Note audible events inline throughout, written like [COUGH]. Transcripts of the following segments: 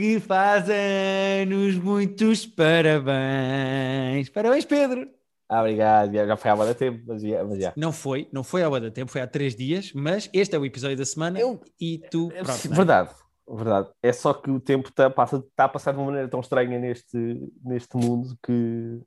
que faz anos, muitos parabéns. Parabéns, Pedro. Ah, obrigado, já foi há muito tempo, mas já, mas já. Não foi, não foi há muito tempo, foi há três dias, mas este é o episódio da semana Eu- e tu. Pronto, Sim, é? verdade, verdade. É só que o tempo está passa, tá a passar de uma maneira tão estranha neste, neste mundo que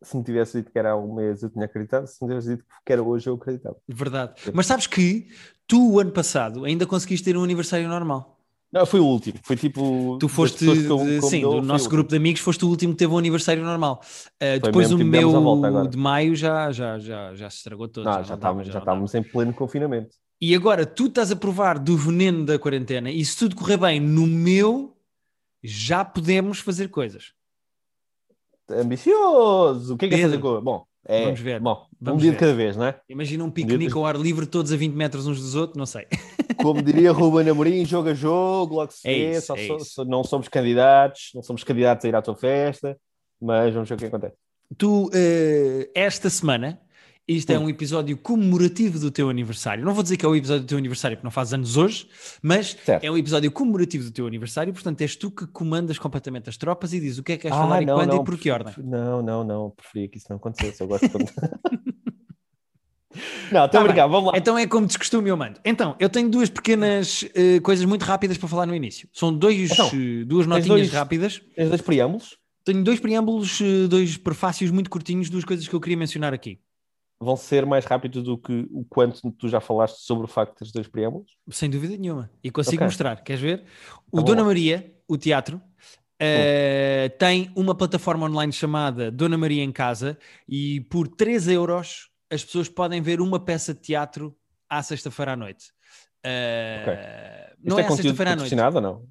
se me tivesse dito que era há um mês eu tinha acreditado, se me tivesse dito que era hoje eu acreditava. Verdade. Mas sabes que tu, o ano passado, ainda conseguiste ter um aniversário normal. Não, foi o último, foi tipo. Tu foste, eu- sim, do nosso grupo de amigos, foste o último que teve um aniversário normal. Uh, depois mesmo, o meu de maio já, já, já, já se estragou todo. Não, já, dava, estávamos, já estávamos em pleno confinamento. E agora tu estás a provar do veneno da quarentena e se tudo correr bem no meu, já podemos fazer coisas. Ambicioso! O que é que é fazer com. Bom, é. vamos ver, Bom, vamos um dia ver. de cada vez, não é? Imagina um piquenique de- ao ar livre, todos a 20 metros uns dos outros, não sei. Como diria Ruben Amorim, jogo a jogo, logo se É vê, isso, só é so- isso. so- não somos candidatos, não somos candidatos a ir à tua festa, mas vamos ver o que acontece. Tu, eh, esta semana, isto é Hum. um episódio comemorativo do teu aniversário. Não vou dizer que é o episódio do teu aniversário, porque não faz anos hoje, mas Certo. é um episódio comemorativo do teu aniversário. Portanto, és tu que comandas completamente as tropas e dizes o que é que queres Ah, falar e não, quando não, e por que ordem. Não, não, não, preferia que isso não acontecesse. Eu gosto de. [LAUGHS] não, estou Tá a brincar, vamos lá. Então é como de costume eu mando. Então, eu tenho duas pequenas eh, coisas muito rápidas para falar no início. São dois, Então, eh, duas notinhas dois- rápidas. Tens dois preâmbulos, Tenho dois preâmbulos, eh, dois prefácios muito curtinhos, duas coisas que eu queria mencionar aqui. vão ser mais rápidos do que o quanto tu já falaste sobre o facto teres dois preâmbulos. Sem dúvida nenhuma. E consigo Ok. mostrar. Queres ver? O Então Dona lá. Maria, o teatro, eh, tem uma plataforma online chamada Dona Maria em Casa e por 3 euros as pessoas podem ver uma peça de teatro à sexta-feira à noite. Eh, Ok. Não Isto é, é sexta-feira à noite. ou não?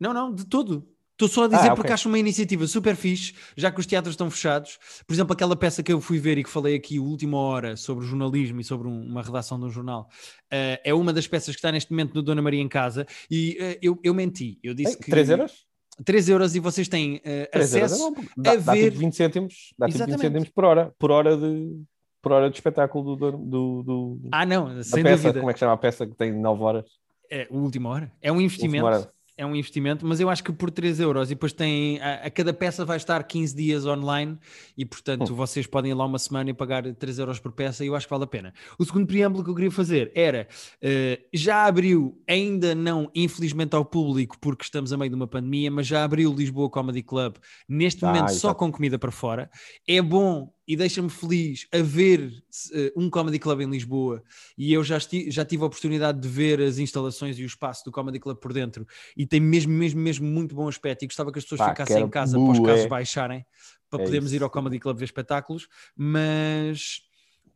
Não, não, de todo. Estou só a dizer Ah, porque ok. acho uma iniciativa super fixe, já que os teatros estão fechados. Por exemplo, aquela peça que eu fui ver e que falei aqui, última hora, sobre jornalismo e sobre um- uma redação de um jornal, eh, é uma das peças que está neste momento no Dona Maria em Casa. E eh, eu, eu menti. Eu disse Ei, que. 3 euros? 3 euros e vocês têm 3 euros é acesso. bom, dá, a dá ver- tipo 20 cêntimos, dá tipo 20 Exatamente. cêntimos por hora, por hora de, por hora de espetáculo do, do, do, Ah, não, sem peça, dúvida. como é que chama a peça que tem 9 horas? É, o última hora. É um investimento. É um investimento, mas eu acho que por 3 euros e depois tem a, a cada peça vai estar 15 dias online e portanto Hum. vocês podem ir lá uma semana e pagar 3 euros por peça e eu acho que vale a pena. O segundo preâmbulo que eu queria fazer era eh, já abriu, ainda não infelizmente ao público porque estamos a meio de uma pandemia, mas já abriu o Lisboa Comedy Club neste Ah, momento só exato. com comida para fora. É bom e deixa-me feliz a ver eh, um Comedy Club em Lisboa. E eu já, esti- já tive a oportunidade de ver as instalações e o espaço do Comedy Club por dentro. E tem mesmo, mesmo, mesmo muito bom aspecto. E gostava que as pessoas Pá, ficassem em casa para os casos baixarem para É podermos ir ao Comedy Club ver espetáculos, mas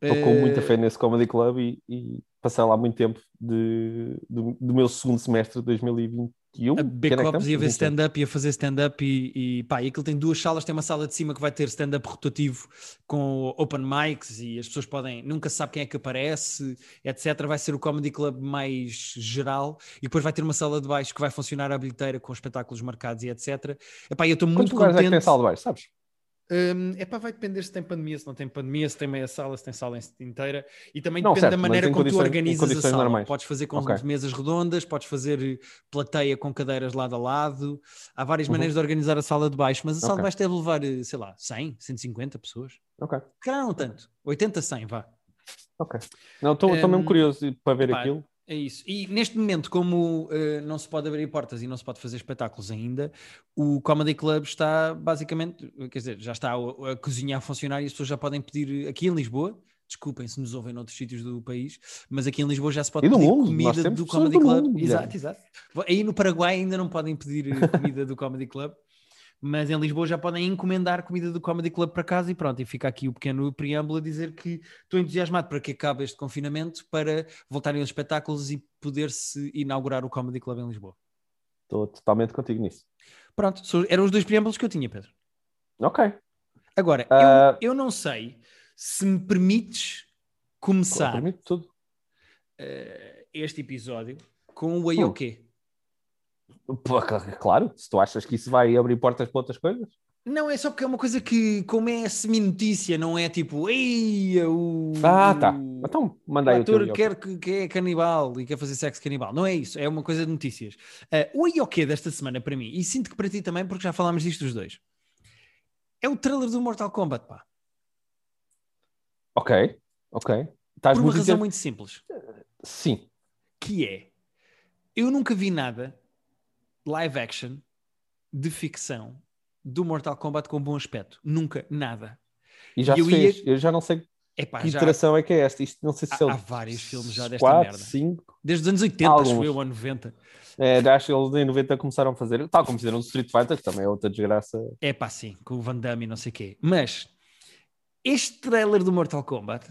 Estou com eh, muita fé nesse Comedy Club e, e passei lá muito tempo de, do, do meu segundo semestre de 2021. A beber Que ano é que copos e a ver estamos? 21. stand-up e a fazer stand-up e, e pá, e aquilo tem duas salas, tem uma sala de cima que vai ter stand-up rotativo com open mics e as pessoas podem, nunca se sabe quem é que aparece, etc. Vai ser o Comedy Club mais geral e depois vai ter uma sala de baixo que vai funcionar à bilheteira com espetáculos marcados e etc. Epá, eu estou muito Quantos lugares é que tem contente. sala de baixo, sabes? Hum, epá, vai depender se tem pandemia, se não tem pandemia, se tem meia sala, se tem sala inteira e também Não, depende certo, da maneira como tu organizas a sala. normais. Podes fazer com Ok. mesas redondas, podes fazer eh, plateia com cadeiras lado a lado. Há várias Uhum. maneiras de organizar a sala de baixo, mas a sala Ok. de baixo deve levar, eh, sei lá, 100, 150 pessoas. Ok, calhar não tanto, 80, 100, vá. ok. Não, estou Hum, mesmo curioso para ver epá, aquilo. É isso. E neste momento, como eh, não se pode abrir portas e não se pode fazer espetáculos ainda, o Comedy Club está basicamente, quer dizer, já está a, a cozinha a funcionar e as pessoas já podem pedir aqui em Lisboa. Desculpem se nos ouvem noutros sítios do país, mas aqui em Lisboa já se pode pedir mundo, comida do Comedy do Club. mundo, exato, exato. Aí no Paraguai ainda não podem pedir eh, comida do Comedy Club, mas em Lisboa já podem encomendar comida do Comedy Club para casa e pronto, e fica aqui o pequeno preâmbulo a dizer que estou entusiasmado para que acabe este confinamento para voltarem aos espetáculos e poder-se inaugurar o Comedy Club em Lisboa. Estou totalmente contigo nisso. Pronto, eram os dois preâmbulos que eu tinha, Pedro. Ok. Agora, Ah. eu, eu não sei se me permites começar Permite eh, este episódio com o o Hum. Pô, Claro, se tu achas que isso vai abrir portas para outras coisas. Não, é só porque é uma coisa que, como é semi-notícia, não é tipo, ei, o, Ah, tá. o Então, o manda aí o teu ator quer que, que é canibal e quer fazer sexo canibal. Não é isso, é uma coisa de notícias. Ah, o IOQ desta semana para mim, e sinto que para ti também, porque já falámos disto os dois, é o trailer do Mortal Kombat, pá. Ok, ok. Estás Por uma razão muito simples. Sim. que é eu nunca vi nada live action de ficção do Mortal Kombat com bom aspecto. Nunca, nada. E já E eu fez. ia- Eu já não sei Epá, que já, iteração é que é esta. Isto não sei se há, são há vários filmes já desta quatro, merda. cinco. Desde os anos 80, acho Alguns. eu, ou 90. É, acho que eles em 90 começaram a fazer, tal como fizeram o Street Fighter, que também é outra desgraça. É pá, sim, com o Van Damme e não sei o quê. Mas este trailer do Mortal Kombat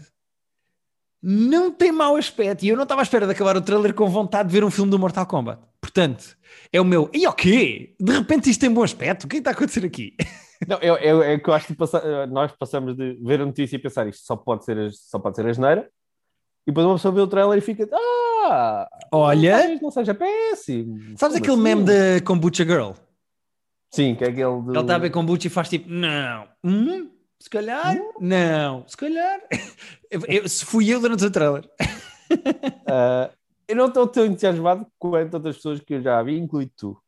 não tem mau aspecto. E eu não estava à espera de acabar o trailer com vontade de ver um filme do Mortal Kombat. Portanto, é o meu. E o quê? De repente isto tem bom aspecto? O que é está a acontecer aqui? [LAUGHS] Não, é, é, é que eu acho que passa- nós passamos de ver a notícia e pensar isto só pode ser, só pode ser a geneira, e depois uma pessoa vê o trailer e fica, ah, Olha, não seja péssimo. sabes Como aquele assim? meme da Kombucha Girl? Sim, que é aquele do... Ele está a beber kombucha e faz tipo, não, hum, se calhar, não, se calhar. [LAUGHS] Eu- eu- se fui eu durante o trailer. [LAUGHS] Ah, eu não estou tão entusiasmado quanto outras pessoas que eu já vi, incluido tu.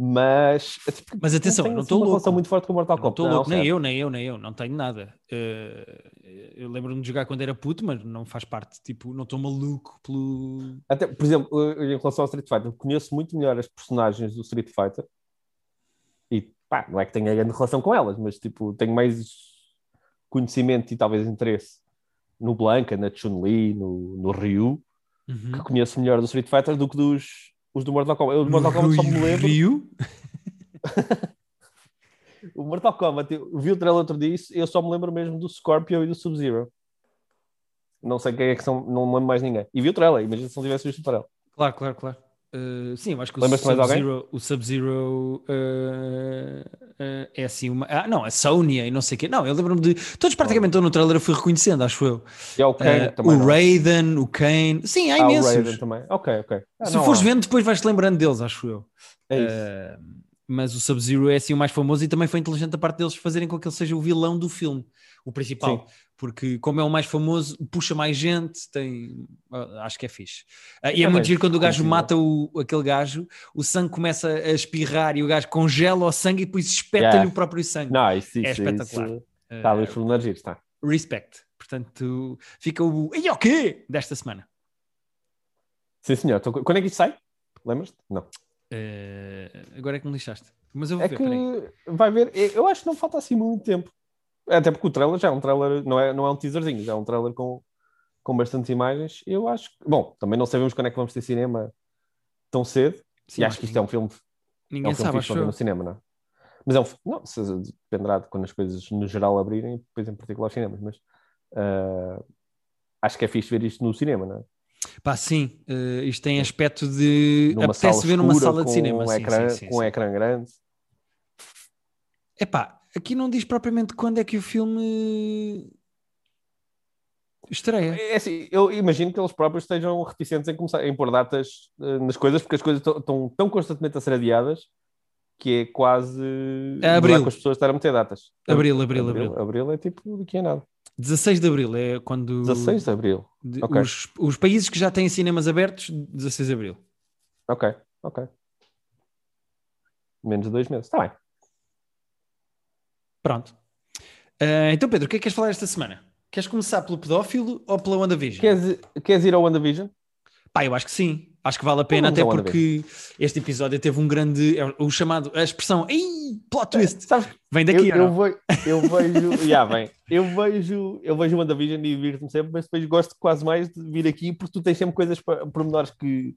Mas, tipo, Mas atenção, não assim estou louco. relação muito forte com o Mortal Não Kombat. estou louco, nem eu, nem eu, nem eu, não tenho nada. Eh, eu lembro-me de jogar quando era puto, mas não faz parte, tipo, não estou maluco pelo. Até, por exemplo, em relação ao Street Fighter, conheço muito melhor as personagens do Street Fighter e pá, não é que tenha grande relação com elas, mas tipo, tenho mais conhecimento e talvez interesse no Blanca, na Chun-Li, no, no Ryu, Uhum. que conheço melhor do Street Fighter do que dos os do Mortal Kombat. Eu do Mortal Kombat só me lembro. Rio? [LAUGHS] [LAUGHS] O Mortal Kombat, eu vi o trailer outro dia e eu só me lembro mesmo do Scorpio e do Sub-Zero. Não sei quem é que são, não me lembro mais ninguém. E vi o trailer, imagina se não tivesse visto o trailer. Claro, claro, claro. Eh, sim, eu acho que o? Sub-Zero o Sub-Zero eh, eh, é assim uma. Ah, não, a Sonya e não sei o quê. Não, eu lembro-me de. Todos praticamente estão no trailer, eu fui reconhecendo, acho eu. E é o Kane também. o não? Raiden, o Kane. Sim, há Ah, o imensos. Raiden também. Ok, ok. Ah, Se fores há. vendo, depois vais-te lembrando deles, acho eu. É isso. Mas o Sub-Zero é assim o mais famoso e também foi inteligente a parte deles fazerem com que ele seja o vilão do filme, o principal. Porque, como é o mais famoso, puxa mais gente, tem. ah, Acho que é fixe. Ah, e é É muito giro quando o gajo conhecido. mata o, aquele gajo, o sangue começa a espirrar e o gajo congela o sangue e depois espeta-lhe Yeah. o próprio sangue. Não, isso, É isso, espetacular. isso Ah, Está ali os energias, está. respect. Portanto, fica o. E o quê? Desta semana. Sim, senhor. Então, quando é que isto sai? Lembras-te? Não. Eh, agora é que me lixaste. Mas eu vou É ver, que peraí. vai ver, eu acho que não falta assim muito tempo. Até porque o trailer já é um trailer, não é, não é um teaserzinho, já é um trailer com, com bastantes imagens. Eu acho que, bom, também não sabemos quando é que vamos ter cinema tão cedo. Sim, e acho que isto é um filme, é Ninguém um filme sabe, acho eu. no cinema, não é? Mas é um não, dependerá de quando as coisas no geral abrirem, depois em particular os cinemas, mas ah, acho que é fixe ver isto no cinema, não é? Pá, sim, eh, isto tem aspecto de. Numa Apetece ver numa sala de cinema. Um sim, ecrã, sim, sim, com um ecrã grande. Epá, aqui não diz propriamente quando é que o filme estreia. É assim, eu imagino que eles próprios estejam reticentes em começar em pôr datas eh, nas coisas, porque as coisas estão- tão constantemente a ser adiadas que é quase É abril. com as pessoas estar a meter datas. Abril, abril, abril. Abril é tipo daqui a nada. 16 de Abril é quando. 16 de Abril. de- ok. os, os países que já têm cinemas abertos, 16 de Abril. Ok, ok. Menos de dois meses. Está bem. Pronto. Ah, então, Pedro, o que é que queres falar esta semana? Queres começar pelo pedófilo ou pela WandaVision? Queres, queres ir ao WandaVision? Pá, eu acho que sim. Acho que vale a pena, até porque este episódio teve um grande. é O chamado. A expressão. Ei, plot twist! Sabes, Vem eu, daqui, eu, não? vou, eu vejo. [LAUGHS] bem. Eu vejo, eu vejo o WandaVision e divirto-me sempre, mas depois gosto quase mais de vir aqui porque tu tens sempre coisas para pormenores que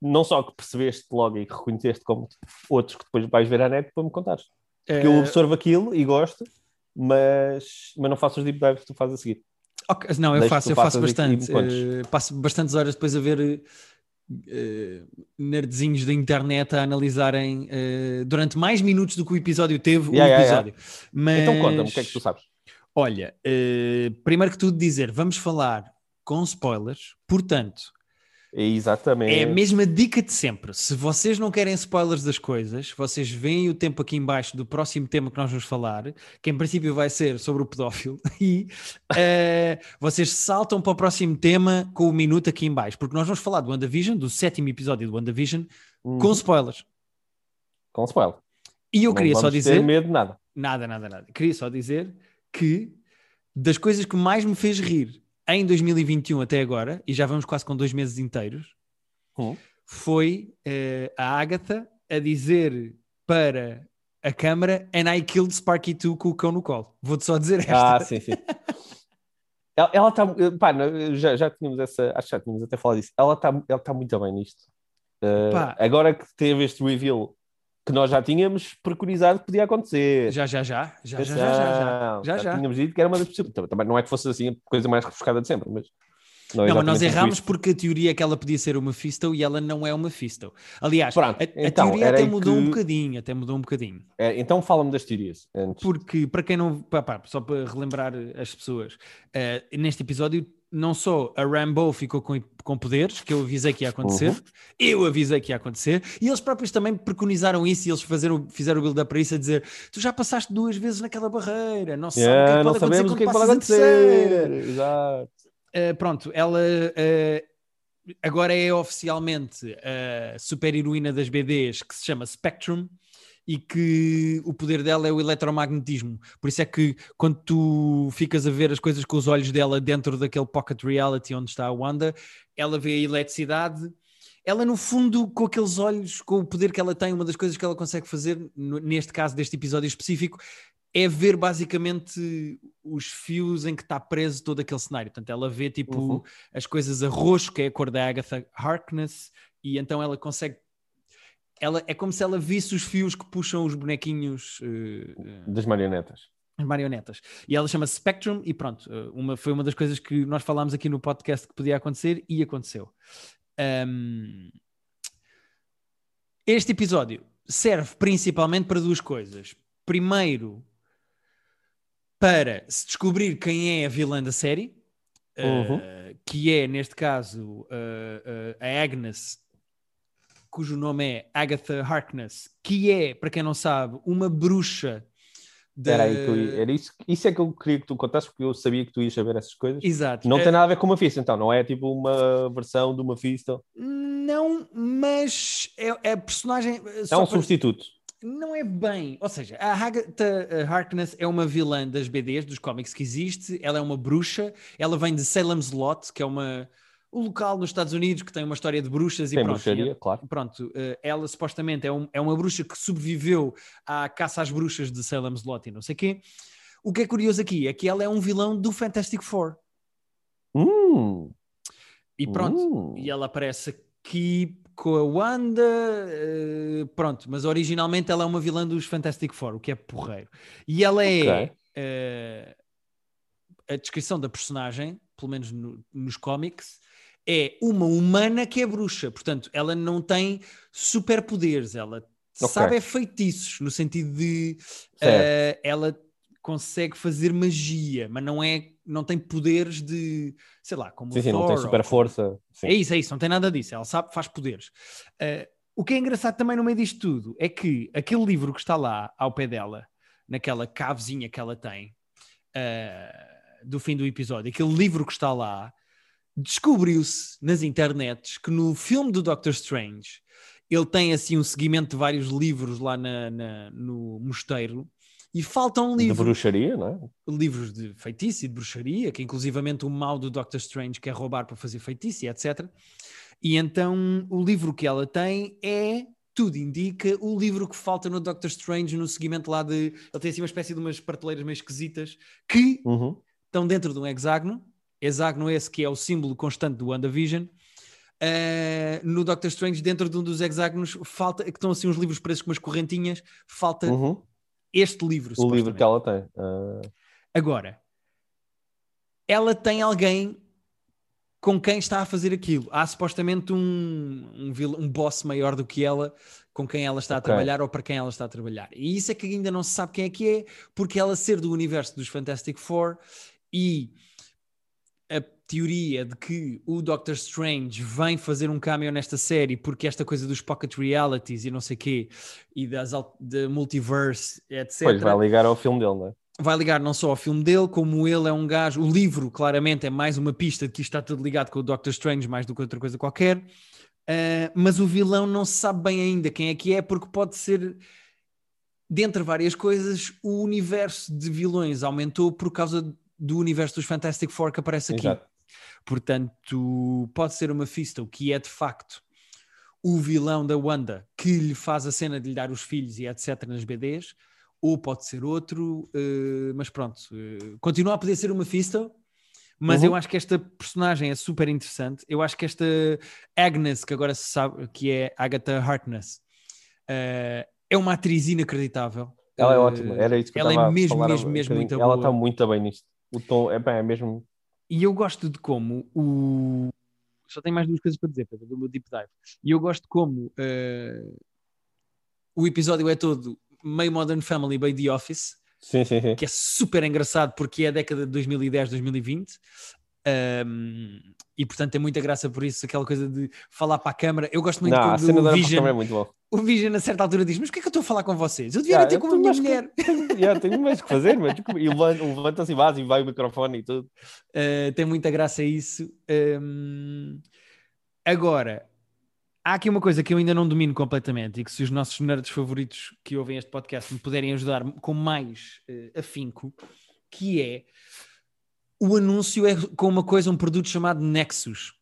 não só que percebeste logo e que reconheceste, como outros que depois vais ver à net para me contares. Porque eu Eh, absorvo aquilo e gosto, mas, mas não faço os deep dives que tu fazes a seguir. Ok, Não, eu Deixa faço, eu faço bastante. Eh, passo bastantes horas depois a ver eh, nerdzinhos da internet a analisarem eh, durante mais minutos do que o episódio teve Yeah, o yeah, episódio. Mas, Então conta-me o que é que tu sabes. Olha, eh, primeiro que tudo dizer, vamos falar com spoilers, portanto, Exatamente. É a mesma dica de sempre. Se vocês não querem spoilers das coisas, vocês veem o tempo aqui embaixo do próximo tema que nós vamos falar, que em princípio vai ser sobre o pedófilo, [LAUGHS] e uh, vocês saltam para o próximo tema com o minuto aqui embaixo, porque nós vamos falar do WandaVision, do sétimo episódio do WandaVision, Uhum. com spoilers. Com spoiler. E eu Não queria só dizer... ter medo de nada. Nada, nada, nada. Queria só dizer que das coisas que mais me fez rir em 2021 até agora, e já vamos quase com dois meses inteiros, Hum. foi eh, a Agatha a dizer para a câmara And I killed Sparky 2 com o cão no colo. Vou-te só dizer esta. Ah, sim, sim. Ela- está. Pá, já, já tínhamos essa. Acho que já tínhamos até falado disso. Ela está ela tá muito bem nisto. Uh, agora que teve este reveal que nós já tínhamos preconizado que podia acontecer. Já, já, já. Já, já, já, já, já, já, Tínhamos dito que era uma das possibilidades. Então, também não é que fosse assim a coisa mais refrescada de sempre, mas. Não, não mas nós erramos porque a teoria é que ela podia ser uma Fistel e ela não é uma Fistel. Aliás, Pronto, a, então, teoria até mudou que... um bocadinho, até mudou um bocadinho. É, então fala-me das teorias. Antes. Porque, para quem não... Pá, pá, só para relembrar as pessoas, uh, neste episódio não só a Rambo ficou com, com poderes, que eu avisei que ia acontecer, Uhum. eu avisei que ia acontecer, e eles próprios também preconizaram isso e eles fizeram, fizeram o build-up para isso a dizer: tu já passaste duas vezes naquela barreira, não Yeah, o que é que não pode acontecer sabemos o que é que pode terceira." acontecer. Exato. Uh, pronto, ela uh, agora é oficialmente a super heroína das BDs que se chama Spectrum e que o poder dela é o eletromagnetismo. Por isso é que quando tu ficas a ver as coisas com os olhos dela dentro daquele pocket reality onde está a Wanda, ela vê a eletricidade. Ela, no fundo, com aqueles olhos, com o poder que ela tem, uma das coisas que ela consegue fazer, neste caso deste episódio específico, é ver basicamente os fios em que está preso todo aquele cenário. Portanto, ela vê tipo Uhum. as coisas a roxo, que é a cor da Agatha Harkness, e então ela consegue. Ela, é como se ela visse os fios que puxam os bonequinhos, eh, eh, Das marionetas. as marionetas. E ela chama Spectrum, e pronto, eh, uma, foi uma das coisas que nós falámos aqui no podcast que podia acontecer, e aconteceu. Ahm, este episódio serve principalmente para duas coisas. Primeiro, para se descobrir quem é a vilã da série, Uhum. uh, que é, neste caso, uh, uh, a Agnes, cujo nome é Agatha Harkness, que é, para quem não sabe, uma bruxa. da- Era aí eu era isso, isso é que eu queria que tu contasses, porque eu sabia que tu ias saber essas coisas. Exato. Não Uh, tem nada a ver com uma Mephisto, então, não é tipo uma versão de uma Mephisto. Não, mas é, é personagem. uh, É um para- substituto. Não é bem. Ou seja, a Agatha uh, Harkness é uma vilã das BDs, dos cómics que existe. Ela é uma bruxa. Ela vem de Salem's Lot, que é uma, um local nos Estados Unidos que tem uma história de bruxas e Tem pronto. bruxaria, E- claro. Pronto, uh, ela supostamente é, um- é uma bruxa que sobreviveu à caça às bruxas de Salem's Lot e não sei o quê. O que é curioso aqui é que ela é um vilão do Fantastic Four. Hum, E pronto, hum. e ela aparece aqui com a Wanda, eh, pronto, mas originalmente ela é uma vilã dos Fantastic Four, o que é porreiro. E ela é Ok. eh, a descrição da personagem, pelo menos no- nos cómics, é uma humana que é bruxa, portanto, ela não tem superpoderes, ela Ok. sabe é feitiços, no sentido de eh, ela consegue fazer magia, mas não é, não tem poderes de, sei lá, como Sim, sim, não Thor tem ou super força. Sim. é isso, é isso, não tem nada disso. Ela sabe, faz poderes. Uh, o que é engraçado também no meio disto tudo é que aquele livro que está lá ao pé dela, naquela cavezinha que ela tem, uh, do fim do episódio, aquele livro que está lá, descobriu-se nas internets que no filme do Doctor Strange ele tem assim um seguimento de vários livros lá na- na- no mosteiro e falta um De livro bruxaria, não é? livros de feitiço e de bruxaria, que inclusivamente o mal do Doctor Strange quer roubar para fazer feitiço e etc. E então o livro que ela tem é, tudo indica, o livro que falta no Doctor Strange no seguimento lá de... Ele tem assim uma espécie de umas prateleiras meio esquisitas que Uhum. estão dentro de um hexágono, hexágono esse que é o símbolo constante do WandaVision. Uh, no Doctor Strange, dentro de um dos hexágonos, falta, que estão assim uns livros presos com umas correntinhas, falta Uhum. este livro. O livro que ela tem. Ah, Agora, ela tem alguém com quem está a fazer aquilo. Há supostamente um, um, um boss maior do que ela, com quem ela está a Ok. trabalhar ou para quem ela está a trabalhar. E isso é que ainda não se sabe quem é que é, porque ela ser do universo dos Fantastic Four e teoria de que o Doctor Strange vem fazer um cameo nesta série porque esta coisa dos pocket realities e não sei quê, e das de multiverse, etc. Pois vai ligar ao filme dele, não é? Vai ligar não só ao filme dele, como ele é um gajo. O livro, claramente, é mais uma pista de que isto está tudo ligado com o Doctor Strange, mais do que outra coisa qualquer. Uh, mas o vilão não se sabe bem ainda quem é que é, porque pode ser dentre várias coisas, o universo de vilões aumentou por causa do universo dos Fantastic Four que aparece aqui. Exato. Portanto, pode ser uma Fisto que é de facto o vilão da Wanda que lhe faz a cena de lhe dar os filhos e etc. nas BDs, ou pode ser outro, uh, mas pronto, uh, continua a poder ser uma Fisto. Mas uhum. eu acho que esta personagem é super interessante. Eu acho que esta Agnes, que agora se sabe que é Agatha Harkness, uh, é uma atriz inacreditável. Ela é ótima, era isso que ela eu é mesmo, mesmo, mesmo muito Ela está muito bem nisto. O tom é, bem, é mesmo. E eu gosto de como o. Só tenho mais duas coisas para dizer, para do meu deep dive. E eu gosto de como uh, o episódio é todo meio Modern Family, meio The Office. Sim, sim, sim. Que é super engraçado porque é a década de 2010, 2020. Um, e portanto tem muita graça por isso, aquela coisa de falar para a câmara. Eu gosto muito não, a cena o Vision, é muito bom. O Vision a certa altura diz: Mas o que é que eu estou a falar com vocês? Eu devia yeah, ter com a minha mulher. [LAUGHS] Que, yeah, tenho mais que fazer, mas, e levanta-se e vai, e vai o microfone e tudo. Uh, tem muita graça isso. Um, agora, há aqui uma coisa que eu ainda não domino completamente e que se os nossos nerds favoritos que ouvem este podcast me puderem ajudar com mais uh, afinco, que é o anúncio é com uma coisa, um produto chamado Nexus.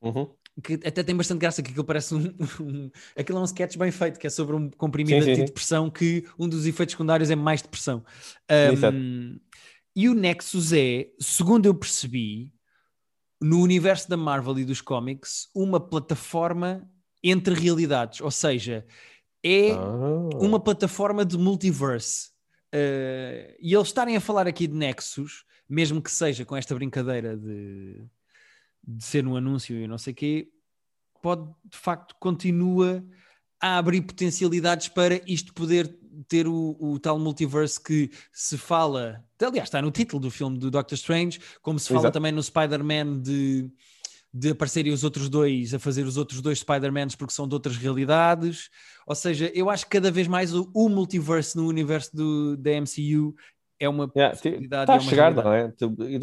Uhum. Que até tem bastante graça, que aquilo parece um, [LAUGHS] um, Aquilo é um sketch bem feito, que é sobre um comprimido sim, sim, de depressão, que um dos efeitos secundários é mais depressão. Um, e o Nexus é, segundo eu percebi, no universo da Marvel e dos cómics, uma plataforma entre realidades. Ou seja, é oh. uma plataforma de multiverse. Uh, e eles estarem a falar aqui de Nexus mesmo que seja com esta brincadeira de, de ser um anúncio e não sei o quê, pode de facto continua a abrir potencialidades para isto poder ter o, o, tal multiverse que se fala, aliás, está no título do filme do Doctor Strange, como se fala Exato. também no Spider-Man de, de aparecerem os outros dois a fazer os outros dois Spider-Mans porque são de outras realidades. Ou seja, eu acho que cada vez mais o, o multiverse no universo do, da MCU é uma yeah, possibilidade. Está a chegar, não é? E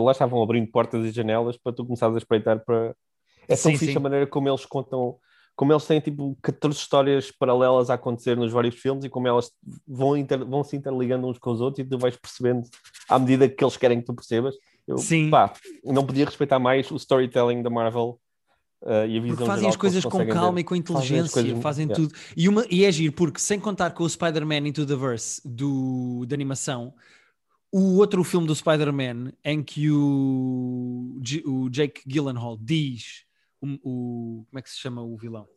lá estavam abrindo portas e janelas para tu começares a espreitar para. É tão sim, fixe sim. a maneira como eles contam, como eles têm tipo 14 histórias paralelas a acontecer nos vários filmes e como elas vão, inter... vão se interligando uns com os outros e tu vais percebendo à medida que eles querem que tu percebas. Eu, sim. Pá, não podia respeitar mais o storytelling da Marvel Uh, e a visão porque fazem as coisas com calma ver. e com inteligência, fazem, fazem yeah. tudo. E, uma, e é giro, porque sem contar com o Spider-Man Into the Verse do, da animação, o outro filme do Spider-Man em que o, o Jake Gyllenhaal diz o, o, como é que se chama o vilão?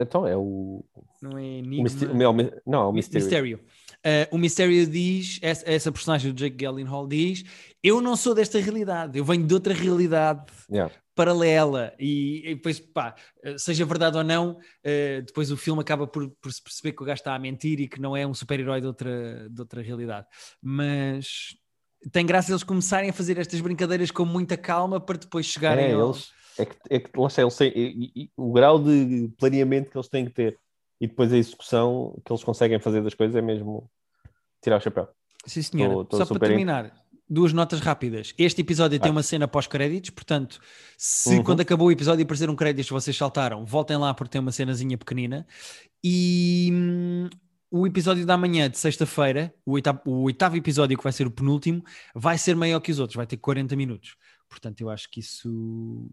Então é o. Não é Enigma? O não, é o Mistério. Mistério. Uh, o Mistério diz, essa, essa, personagem do Jake Gyllenhaal diz: Eu não sou desta realidade, eu venho de outra realidade. Yeah paralela e, e, depois, pá, seja verdade ou não, uh, depois o filme acaba por, por se perceber que o gajo está a mentir e que não é um super-herói de outra, de outra realidade. Mas tem graça eles começarem a fazer estas brincadeiras com muita calma para depois chegarem é, ao... eles, é que, é que lá está, eles têm, o grau de planeamento que eles têm que ter e depois a execução que eles conseguem fazer das coisas é mesmo tirar o chapéu. Sim, senhora. Só para terminar, duas notas rápidas. Este episódio tem uma cena pós-créditos, portanto, se uhum. quando acabou o episódio aparecer um crédito vocês saltaram, voltem lá porque tem uma cenazinha pequenina. E hum, o episódio da manhã, de sexta-feira, o, oitavo, o oitavo episódio, que vai ser o penúltimo, vai ser maior que os outros, vai ter 40 minutos. Portanto, eu acho que isso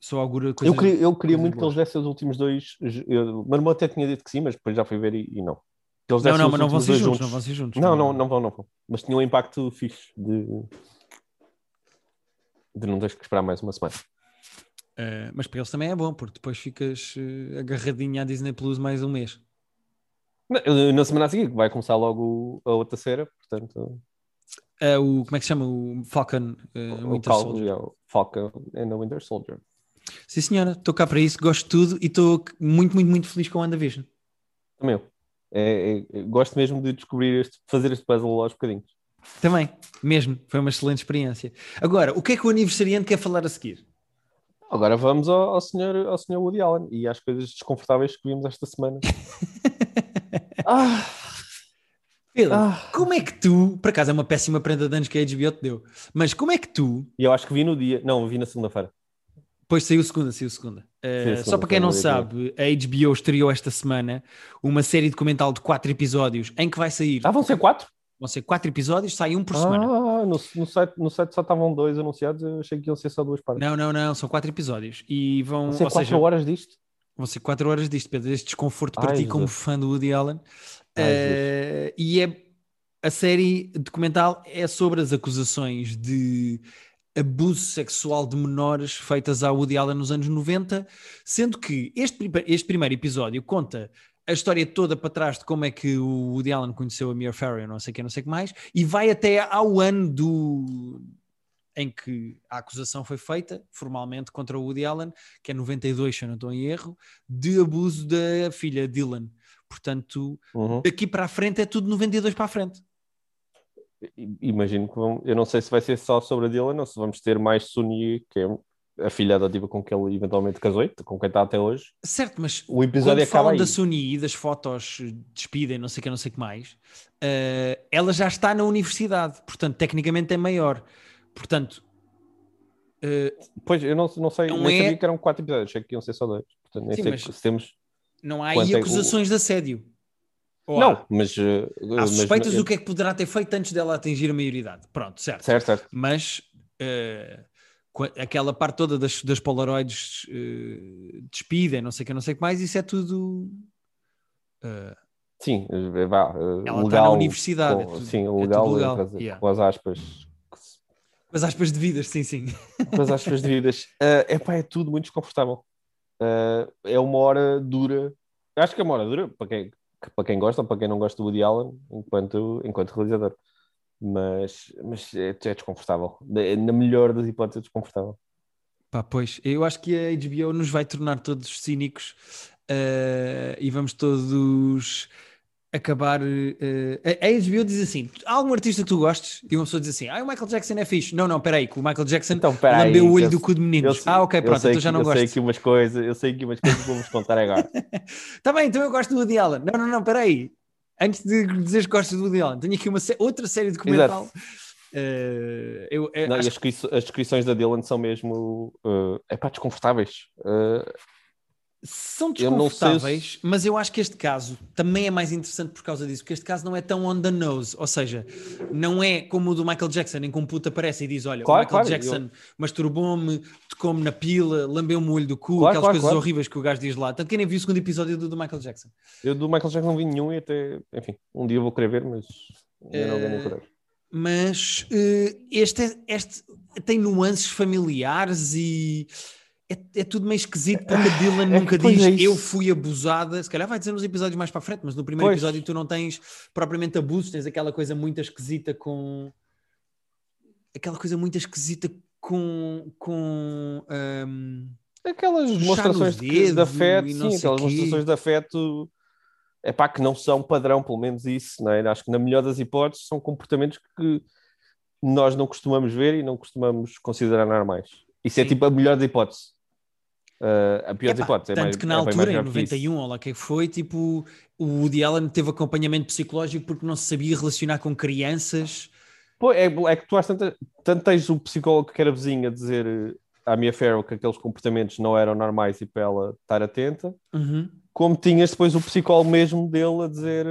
só augura coisas. Eu queria, eu queria muito boas. que eles dessem os últimos dois. Irmão até tinha dito que sim, mas depois já fui ver e, e não. Eles não, não, mas não vão ser juntos, juntos, não vão ser juntos. Não, não, não vão, não vão. Mas tinha um impacto fixe de, de não ter que esperar mais uma semana. Uh, mas para eles também é bom, porque depois ficas uh, agarradinho à Disney Plus mais um mês. Na, na semana a seguir vai começar logo a outra cera, portanto. Uh, o, como é que se chama? O Falcon uh, Winter o Soldier. Yeah, Falcon and the Winter Soldier. Sim, senhora, estou cá para isso, gosto de tudo e estou muito, muito, muito feliz com o WandaVision. Também eu. É, é, gosto mesmo de descobrir este, fazer este puzzle aos bocadinhos. Também, mesmo. Foi uma excelente experiência. Agora, o que é que o aniversariante quer falar a seguir? Agora vamos ao, ao, senhor, ao senhor Woody Allen e às coisas desconfortáveis que vimos esta semana. [LAUGHS] ah, Pedro, ah. como é que tu, por acaso é uma péssima prenda de anos que a HBO te deu, mas como é que tu. Eu acho que vi no dia, não, vi na segunda-feira. Pois saiu segunda, saiu segunda. Uh, segunda só para quem não sabe, a HBO estreou esta semana uma série documental de quatro episódios em que vai sair. Ah, vão ser quatro? Vão ser quatro episódios, sai um por semana. Ah, no, no, site, no site só estavam dois anunciados, eu achei que iam ser só duas partes. Não, não, não, são quatro episódios. E vão. Vão ser quatro seja, horas disto? Vão ser quatro horas disto, Pedro. Este desconforto para Ai, ti como fã do Woody Allen. Ai, uh, e é. A série documental é sobre as acusações de abuso sexual de menores feitas à Woody Allen nos anos 90, sendo que este, este primeiro episódio conta a história toda para trás de como é que o Woody Allen conheceu a Mia Farrow, não sei o que, não sei o que mais, e vai até ao ano do em que a acusação foi feita formalmente contra o Woody Allen, que é 92, se eu não estou em erro, de abuso da filha Dylan. Portanto, uhum. daqui para a frente é tudo 92 para a frente. Imagino que vão, eu não sei se vai ser só sobre a Dylan ou se vamos ter mais Sunny, que é a filha adotiva com que ele eventualmente casou, com quem está até hoje. Certo, mas o episódio quando falam aí. da Suni e das fotos despidem, não sei o que, não sei o que mais, uh, ela já está na universidade, portanto, tecnicamente é maior. Portanto. Uh, pois, eu não, não sei, não nem é... sabia que eram quatro episódios, achei que iam ser só dois. Portanto, nem Sim, sei se temos. Não há aí acusações é o... de assédio. Ou não, há? mas. Uh, há suspeitas mas, do que é que poderá ter feito antes dela atingir a maioridade. Pronto, certo. Certo, certo. Mas. Uh, aquela parte toda das, das Polaroids uh, despidem, não sei o que, não sei o que mais, isso é tudo. Uh, sim, eh, vá. Uh, ela legal, está na universidade. Com, é tudo, sim, legal, é legal. Com, yeah. com as aspas. Com as aspas devidas, sim, sim. Com as aspas devidas. Uh, [LAUGHS] epá, é tudo muito desconfortável. Uh, é uma hora dura. Acho que é uma hora dura para quem, para quem gosta ou para quem não gosta do Woody Allen enquanto, enquanto realizador mas, mas é, é desconfortável. Na melhor das hipóteses, é desconfortável. Pá, pois, eu acho que a HBO nos vai tornar todos cínicos uh, e vamos todos acabar. Uh, a HBO diz assim: há algum artista que tu gostes? E uma pessoa diz assim: ah, o Michael Jackson é fixe. Não, não, peraí, que o Michael Jackson então, lambeu o olho eu, do cu de meninos. Ah, ok, pronto, então já não eu gosto. Eu sei aqui umas coisas, eu sei aqui umas coisas que vamos contar agora. [LAUGHS] Tá bem, então eu gosto do Woody Allen. Não, não, não, peraí antes de dizer que gostas do Woody Allen, tenho aqui uma outra série documental. Uh, eu, eu não, acho... as, descrições da Dylan são mesmo uh, é pá, desconfortáveis. Uh, são desconfortáveis, eu mas eu acho que este caso também é mais interessante por causa disso, porque este caso não é tão on the nose, ou seja, não é como o do Michael Jackson, em que um puto aparece e diz: Olha, claro, o Michael claro, Jackson eu... masturbou-me, tocou-me na pila, lambeu-me o olho do cu, claro, aquelas coisas horríveis que o gajo diz lá. Tanto que nem vi o segundo episódio do, do, Michael Jackson. Eu do Michael Jackson não vi nenhum e até, enfim, um dia vou querer ver, mas não ganhei coragem. Mas uh, este, é, este tem nuances familiares e é, é, tudo meio esquisito porque a Dylan [LAUGHS] é nunca diz é eu fui abusada. Se calhar vai dizer nos episódios mais para a frente, mas no primeiro pois. episódio tu não tens propriamente abuso, tens aquela coisa muito esquisita com. aquela coisa muito esquisita com. com um... Aquelas demonstrações de, de afeto, sim, aquelas demonstrações de afeto é pá, que não são padrão, pelo menos isso, não é? Acho que na melhor das hipóteses são comportamentos que nós não costumamos ver e não costumamos considerar normais. Isso é sim. é tipo a melhor das hipóteses. Uh, a pior Epá, das hipóteses. É tanto mais, que na é altura, em 91, ou lá que foi, tipo, o Woody Allen teve acompanhamento psicológico porque não se sabia relacionar com crianças. Pô, é, é que tu has tanto, tanto tens o psicólogo que era vizinho a dizer eh, à Mia Farrow que aqueles comportamentos não eram normais e para ela estar atenta, uhum. como tinhas depois o psicólogo mesmo dele a dizer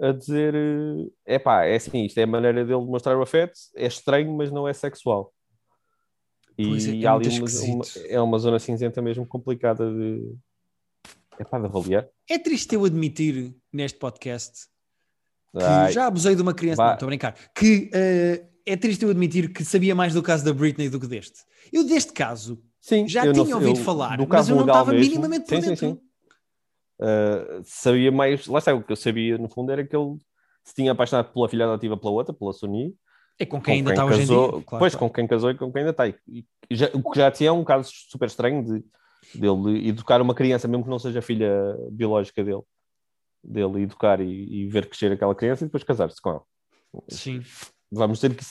a dizer é pá, é assim, isto é a maneira dele demonstrar o afeto, é estranho, mas não é sexual. E é, é ali uma, uma, é uma zona cinzenta mesmo complicada de, é de avaliar. É triste eu admitir neste podcast que Ai, já abusei de uma criança, não estou a brincar, que uh, é triste eu admitir que sabia mais do caso da Britney do que deste. Eu deste caso sim, já tinha não, ouvido eu, falar, mas eu não estava mesmo, minimamente por sim, dentro. Sim, sim. Uh, sabia mais, lá está, o que eu sabia no fundo era que ele se tinha apaixonado pela filha adotiva pela outra, pela Sony, é com quem com ainda quem está casou, hoje em dia. Claro, pois, claro. com quem casou e com quem ainda está. E, já, o que já tinha é um caso super estranho de, dele educar uma criança, mesmo que não seja filha biológica dele, dele educar e, e ver crescer aquela criança e depois casar-se com ela. Sim. Vamos dizer que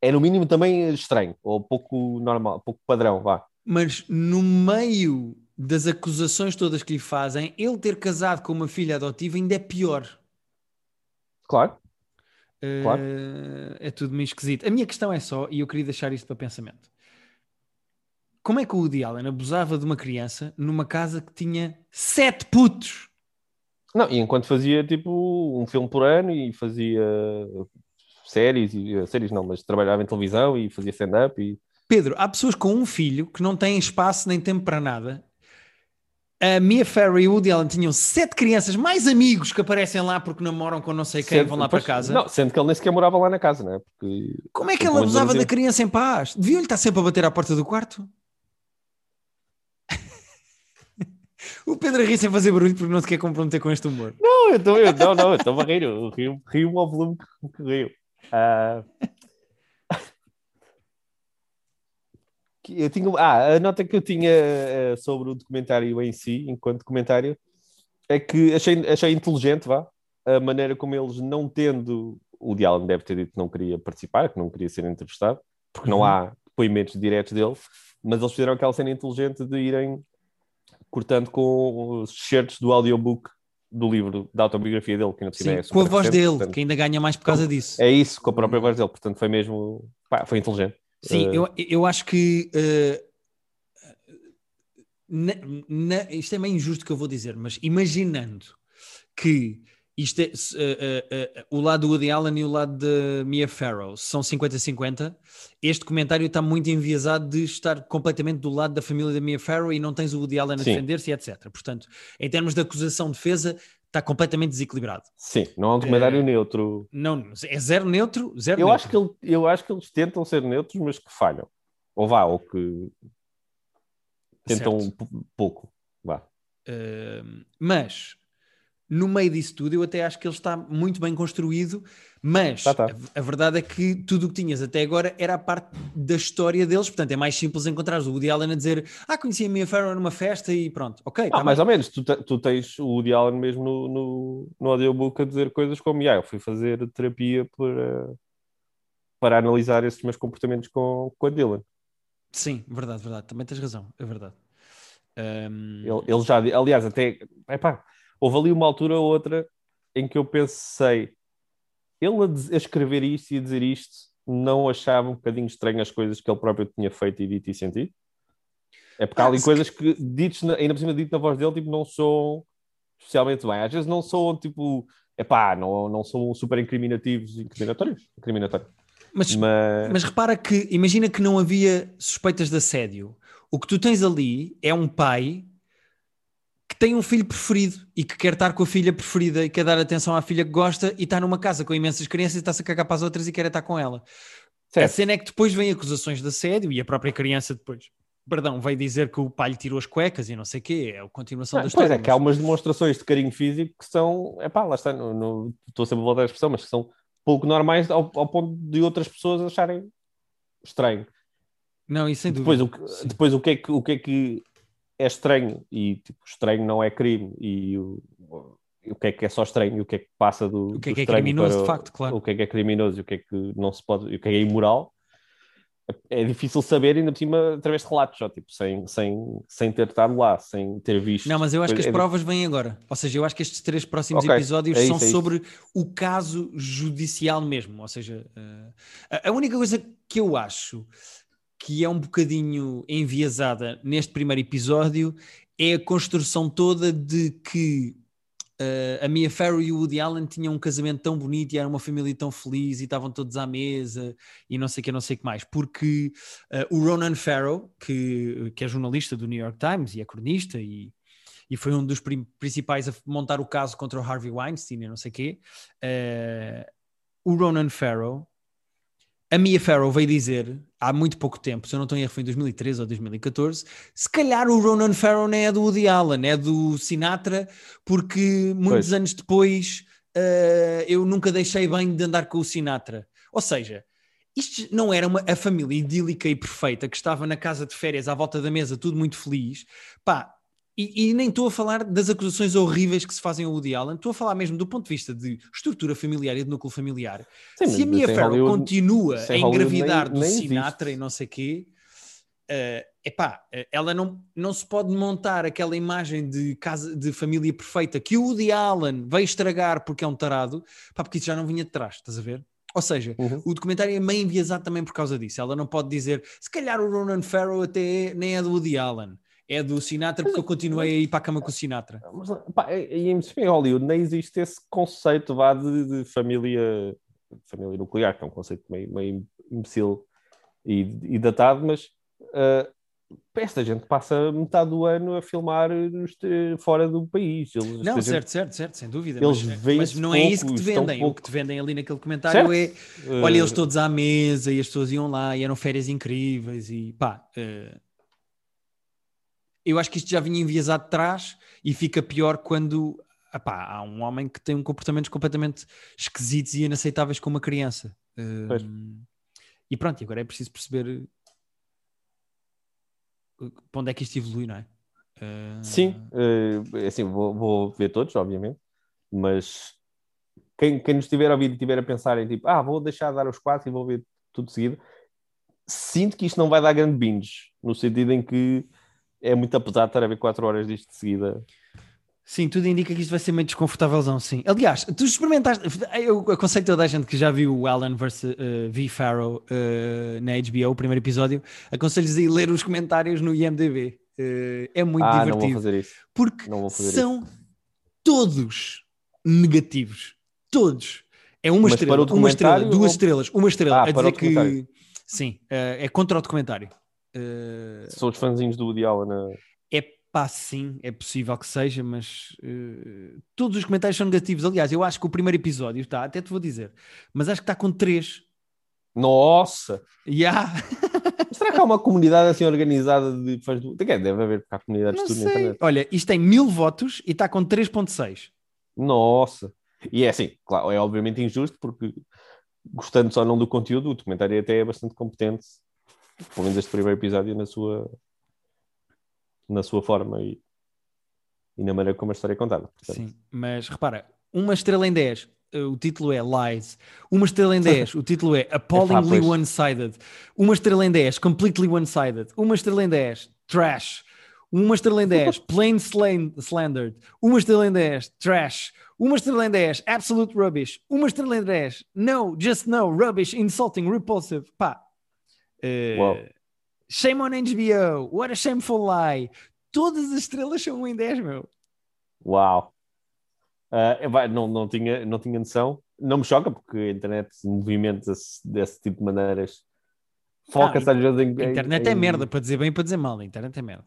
é no mínimo também estranho, ou pouco normal, pouco padrão, vá. Mas no meio das acusações todas que lhe fazem, ele ter casado com uma filha adotiva ainda é pior. Claro. Uh, Claro. É tudo meio esquisito. A minha questão é só, e eu queria deixar isto para pensamento: como é que o Woody Allen abusava de uma criança numa casa que tinha sete putos? Não, e enquanto fazia tipo um filme por ano e fazia séries, e, eh, séries não, mas trabalhava em televisão e fazia stand-up e Pedro, há pessoas com um filho que não têm espaço nem tempo para nada. A Mia Farrow e Woody Allen tinham sete crianças, mais amigos que aparecem lá porque namoram com não sei quem Sendo- vão lá para casa. Não, sendo que ele nem sequer morava lá na casa, não é? Porque Como é que ele menos abusava da criança em paz? Deviam-lhe estar sempre a bater à porta do quarto? [LAUGHS] o Pedro a rir sem fazer barulho porque não se quer comprometer com este humor. Não, eu estou, eu, não, não, eu estou a rir, eu rio, rio ao volume que, que rio. Ah. Eu tinha, ah, a nota que eu tinha eh, sobre o documentário em si, enquanto documentário, é que achei, achei inteligente, vá, a maneira como eles, não tendo, o Diálogo deve ter dito que não queria participar, que não queria ser entrevistado, porque não Uhum. há depoimentos diretos dele, mas eles fizeram aquela cena inteligente de irem cortando com os certos do audiobook do livro da autobiografia dele, que ainda Sim, é com a voz dele, portanto, que ainda ganha mais por causa disso. É isso, com a própria voz dele, portanto foi mesmo, pá, foi inteligente. Sim, Eh, eu, eu acho que eh, na- na- isto é meio injusto que eu vou dizer, mas imaginando que isto é, eh, o lado do Woody Allen e o lado de Mia Farrow são 50-50, este comentário está muito enviesado de estar completamente do lado da família da Mia Farrow e não tens o Woody Allen a defender-se, etc. Portanto, em termos de acusação-defesa, está completamente desequilibrado. Sim, não é um documentário Eh, neutro. Não, é zero neutro, zero Eu neutro. acho, que ele, eu acho que eles tentam ser neutros, mas que falham. Ou vá, ou que tentam Certo. pouco. Vá. Uh, mas no meio disso tudo, eu até acho que ele está muito bem construído. Mas Tá, tá. A, a verdade é que tudo o que tinhas até agora era a parte da história deles. Portanto, é mais simples encontrar o Woody Allen a dizer: Ah, conheci a Mia Farrow numa festa e pronto, ok. Ah, tá mais bem." ou menos, tu, te- tu tens o Woody Allen mesmo no, no, no audiobook a dizer coisas como: "Ya, eu fui fazer terapia para, para analisar esses meus comportamentos com, com a Dylan. Sim, verdade, verdade. Também tens razão, é verdade. Um, Ele, ele já, aliás, até epá, houve ali uma altura ou outra em que eu pensei, ele a, escrever isto e a dizer isto, não achava um bocadinho estranho as coisas que ele próprio tinha feito e dito e sentido? É porque há Ah, ali coisas que, ditos na- ainda por cima, dito na voz dele, tipo, não soam especialmente bem. Às vezes não soam, tipo, epá, não, não são super incriminativos e incriminatórios. Incriminatórios. mas, Mas, Mas repara que, imagina que não havia suspeitas de assédio. O que tu tens ali é um pai tem um filho preferido e que quer estar com a filha preferida e quer dar atenção à filha que gosta e está numa casa com imensas crianças e está-se a cagar para as outras e quer estar com ela. A certo. cena é que depois vem acusações de assédio e a própria criança depois, perdão, veio dizer que o pai lhe tirou as cuecas e não sei o quê. É a continuação Não, da pois história. é, que há mas- umas demonstrações de carinho físico que são, epá, lá está, não, não- estou sempre a voltar à expressão, mas que são pouco normais ao, ao ponto de outras pessoas acharem estranho. Não, isso sem dúvida. Depois, o, que- depois o, que é que, o que é que é estranho e tipo, estranho não é crime e o, o que é que é só estranho e o que é que passa do O que é que é criminoso, para de facto, claro. o que é que é criminoso e o que é que não se pode, o que é que é imoral é difícil saber ainda por cima através de relatos, só, tipo, sem, sem, sem ter estado lá, sem ter visto. Não, mas eu acho que as É provas vêm agora. Ou seja, eu acho que estes três próximos Ok, episódios é são isso, é isso. sobre o caso judicial mesmo. Ou seja, eh, a única coisa que eu acho que é um bocadinho enviesada neste primeiro episódio é a construção toda de que eh, a Mia Farrow e o Woody Allen tinham um casamento tão bonito e era uma família tão feliz e estavam todos à mesa e não sei o que, não sei o que mais. Porque eh, o Ronan Farrow, que, que é jornalista do New York Times e é cronista e, e foi um dos principais a montar o caso contra o Harvey Weinstein e não sei o quê, eh, o Ronan Farrow, a Mia Farrow veio dizer há muito pouco tempo, se eu não estou em erro, foi em 2013 ou 2014, se calhar o Ronan Farrow não é do Woody Allen, é do Sinatra, porque muitos Pois. anos depois eh, eu nunca deixei bem de andar com o Sinatra. Ou seja, isto não era uma, a família idílica e perfeita que estava na casa de férias à volta da mesa, tudo muito feliz. Pá, E, e nem estou a falar das acusações horríveis que se fazem ao Woody Allen, estou a falar mesmo do ponto de vista de estrutura familiar e de núcleo familiar. Sim, Se a Mia Farrow continua a engravidar nem- do nem Sinatra existe. e não sei quê, eh, epá, eh, ela não, não se pode montar aquela imagem de, casa, de família perfeita que o Woody Allen veio estragar porque é um tarado, pá, porque isso já não vinha de trás, estás a ver? Ou seja, Uhum. o documentário é meio enviesado também por causa disso. Ela não pode dizer, se calhar o Ronan Farrow até é- nem é do Woody Allen, é do Sinatra porque eu continuei a ir para a cama com o Sinatra. Mas, pá, e em em Hollywood nem existe esse conceito vá, de, de família, família nuclear, que é um conceito meio, meio imbecil e, e datado, mas ah, esta gente passa metade do ano a filmar fora do país. Eles, Não, esta gente- certo, certo, certo, sem dúvida. Eles mas, mas não é isso que te pouco, vendem. O pouco- que te vendem ali naquele comentário Certo. é ah, olha, eles todos à mesa e as pessoas iam lá e eram férias incríveis e pá. eh, eu acho que isto já vinha enviesado de trás e fica pior quando epá, há um homem que tem um comportamentos completamente esquisitos e inaceitáveis com uma criança. Pois. e pronto, agora é preciso perceber eh, para onde é que isto evolui, não é? Eh, Sim, eh, assim, vou, vou ver todos, obviamente, mas quem, quem nos estiver a ouvir e estiver a pensar em tipo, ah, vou deixar de dar os quatro e vou ver tudo de seguido, sinto que isto não vai dar grande binge, no sentido em que é muito apesar de estar a ver quatro horas disto de seguida. Sim, tudo indica que isto vai ser meio desconfortávelzão, sim. Aliás, tu experimentaste. Eu aconselho toda a gente que já viu o Alan vs uh, V. Farrow uh, na HBO, o primeiro episódio, aconselho-lhes a ir ler os comentários no IMDb. Uh, é muito ah, não vou divertido. fazer isso. Porque fazer são todos negativos. Todos. É uma Mas estrela, uma estrela, duas ou- estrelas, uma estrela. Ah, a dizer que. Sim, é contra o documentário. Uh, Sou os fãzinhos do Woody Allen. eh, é pá, sim, é possível que seja, mas eh, todos os comentários são negativos. Aliás, eu acho que o primeiro episódio está, até te vou dizer, mas acho que está com três. Nossa! Yeah. Será que há uma comunidade assim organizada de fãs do... Deve haver, porque há comunidades Não de tudo na sei. internet. Olha, isto tem mil votos e está com 3.6. Nossa! E é assim, claro, é obviamente injusto porque gostando só não do conteúdo, o documentário até é bastante competente, pelo menos este primeiro episódio na sua na sua forma e, e na maneira como a história é contada. Portanto, Sim, mas repara, uma estrela em 10, eh, o título é Lies. Uma estrela em 10, [LAUGHS] o título é Appallingly pois. One-Sided. Uma estrela em 10, Completely One-Sided. Uma estrela em 10, Trash. Uma estrela em 10, [LAUGHS] Plain Slan- Slandered. Uma estrela em 10, Trash. Uma estrela em 10, Absolute Rubbish. Uma estrela em 10, No, Just No, Rubbish, Insulting, Repulsive. Pá. Eh. Shame on HBO. What a shameful lie. Todas as estrelas são um em 10, meu. Uau! Vai, não, não, tinha, não tinha noção. Não me choca porque a internet movimenta-se desse tipo de maneiras. Foca-se às vezes em. A internet em- é merda, para dizer bem e para dizer mal. A internet é merda.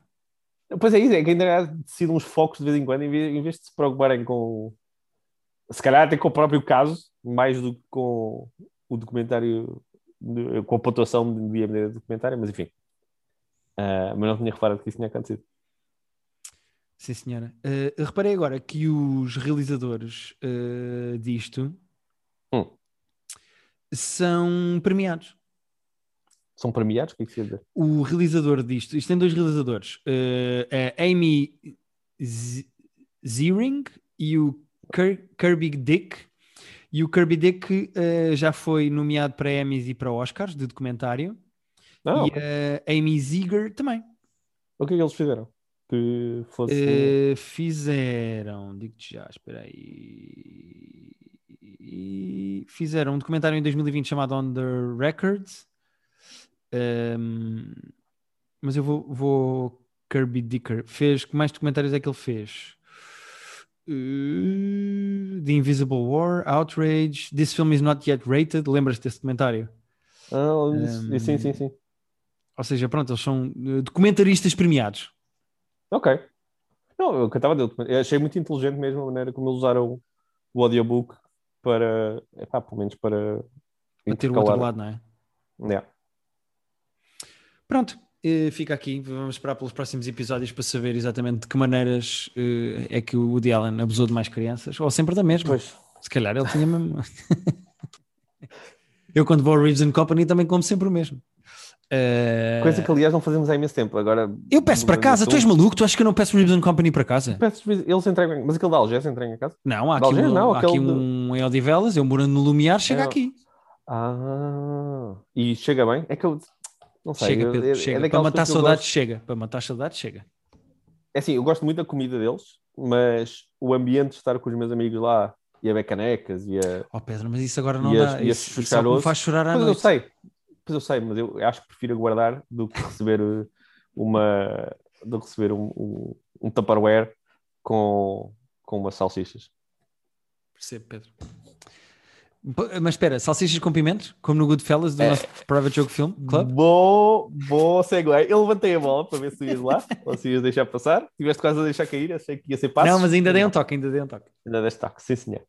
Pois é isso, é que a internet decide uns focos de vez em quando, em vez, em vez de se preocuparem com. Se calhar até com o próprio caso, mais do que com o documentário, com a pontuação do IMDb do documentário, mas enfim. Ah, mas não tinha reparado que isso tinha acontecido. Sim, senhora. Eh, reparei agora que os realizadores eh, disto Hum. são premiados. São premiados? O que é que quer dizer? O realizador disto, isto tem dois realizadores, eh, a Amy Z- Ziering e o Kirby Dick. E o Kirby Dick eh, já foi nomeado para Emmys e para Oscars de documentário. Não, E a Amy Ziegler também. o que é que eles fizeram? Que fosse. Eh, fizeram, digo-te já, espera aí. E Fizeram um documentário em 2020 chamado On the Records. Ehm, mas eu vou, vou Kirby Dicker. Fez, que mais documentários é que ele fez? Eh, The Invisible War, Outrage, This Film is Not Yet Rated. Lembras-te desse documentário? Ah, Ehm, sim, sim, sim. Ou seja, pronto, eles são eh, documentaristas premiados. Ok. Não, eu cantava dele. Eu achei muito inteligente mesmo a maneira como eles usaram o audiobook para, epá, pelo menos para Para ter o outro lado, não é? Yeah. Pronto, fica aqui. Vamos esperar pelos próximos episódios para saber exatamente de que maneiras eh, é que o Woody Allen abusou de mais crianças, ou sempre da mesma. Pois. Se calhar ele tinha mesmo. [LAUGHS] Eu, quando vou ao Reeves and Company, também como sempre o mesmo. Uh, Coisa que, aliás, não fazemos há imenso tempo. Agora, Eu peço para casa, tu és maluco? Tu achas que eu não peço Ribs and Company para casa? Peço, eles entregam, mas aquele da Algés entrega em casa? Não, há aqui, Algés, um, não, há aqui de- um em Odivelas, eu morando no Lumiar, chega É, aqui. Ah, e chega bem? É que eu não sei. Chega, eu- Pedro, é- é chega. daquelas para matar eu saudades, gosto. chega. Para matar saudades, chega. É assim, eu gosto muito da comida deles, mas o ambiente de estar com os meus amigos lá e a beber canecas e a. Oh Pedro, mas isso agora não E dá. as- e Isso, esses isso só me faz chorar à Pois eu noite. sei, pois eu sei, mas eu acho que prefiro aguardar do que receber uh, uma. do que receber um, um, um Tupperware com, com umas salsichas. Percebo, Pedro. Mas espera, salsichas com pimentos? Como no Goodfellas do É. nosso Private Joke Film Club? Bom, bom segue. Eu levantei a bola para ver se ias lá, ou se ias deixar passar. Tiveste quase a deixar cair, achei que ia ser passo. Não, mas ainda dei um toque, ainda dei um toque. Ainda deste toque, sim senhor.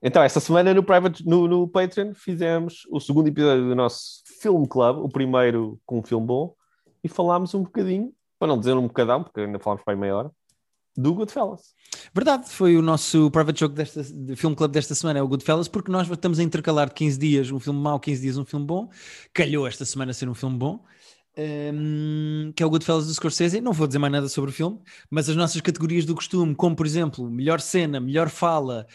Então, esta semana no, private, no, no Patreon fizemos o segundo episódio do nosso Film Club, o primeiro com um filme bom, e falámos um bocadinho, para não dizer um bocadão, porque ainda falámos para meia hora, do Goodfellas. Verdade, foi o nosso Private Joke desta, de Film Club desta semana, é o Goodfellas, porque nós estamos a intercalar de 15 dias um filme mau, 15 dias um filme bom. Calhou esta semana ser um filme bom. hum, que é o Goodfellas do Scorsese. Não vou dizer mais nada sobre o filme, mas as nossas categorias do costume, como por exemplo, melhor cena, melhor fala,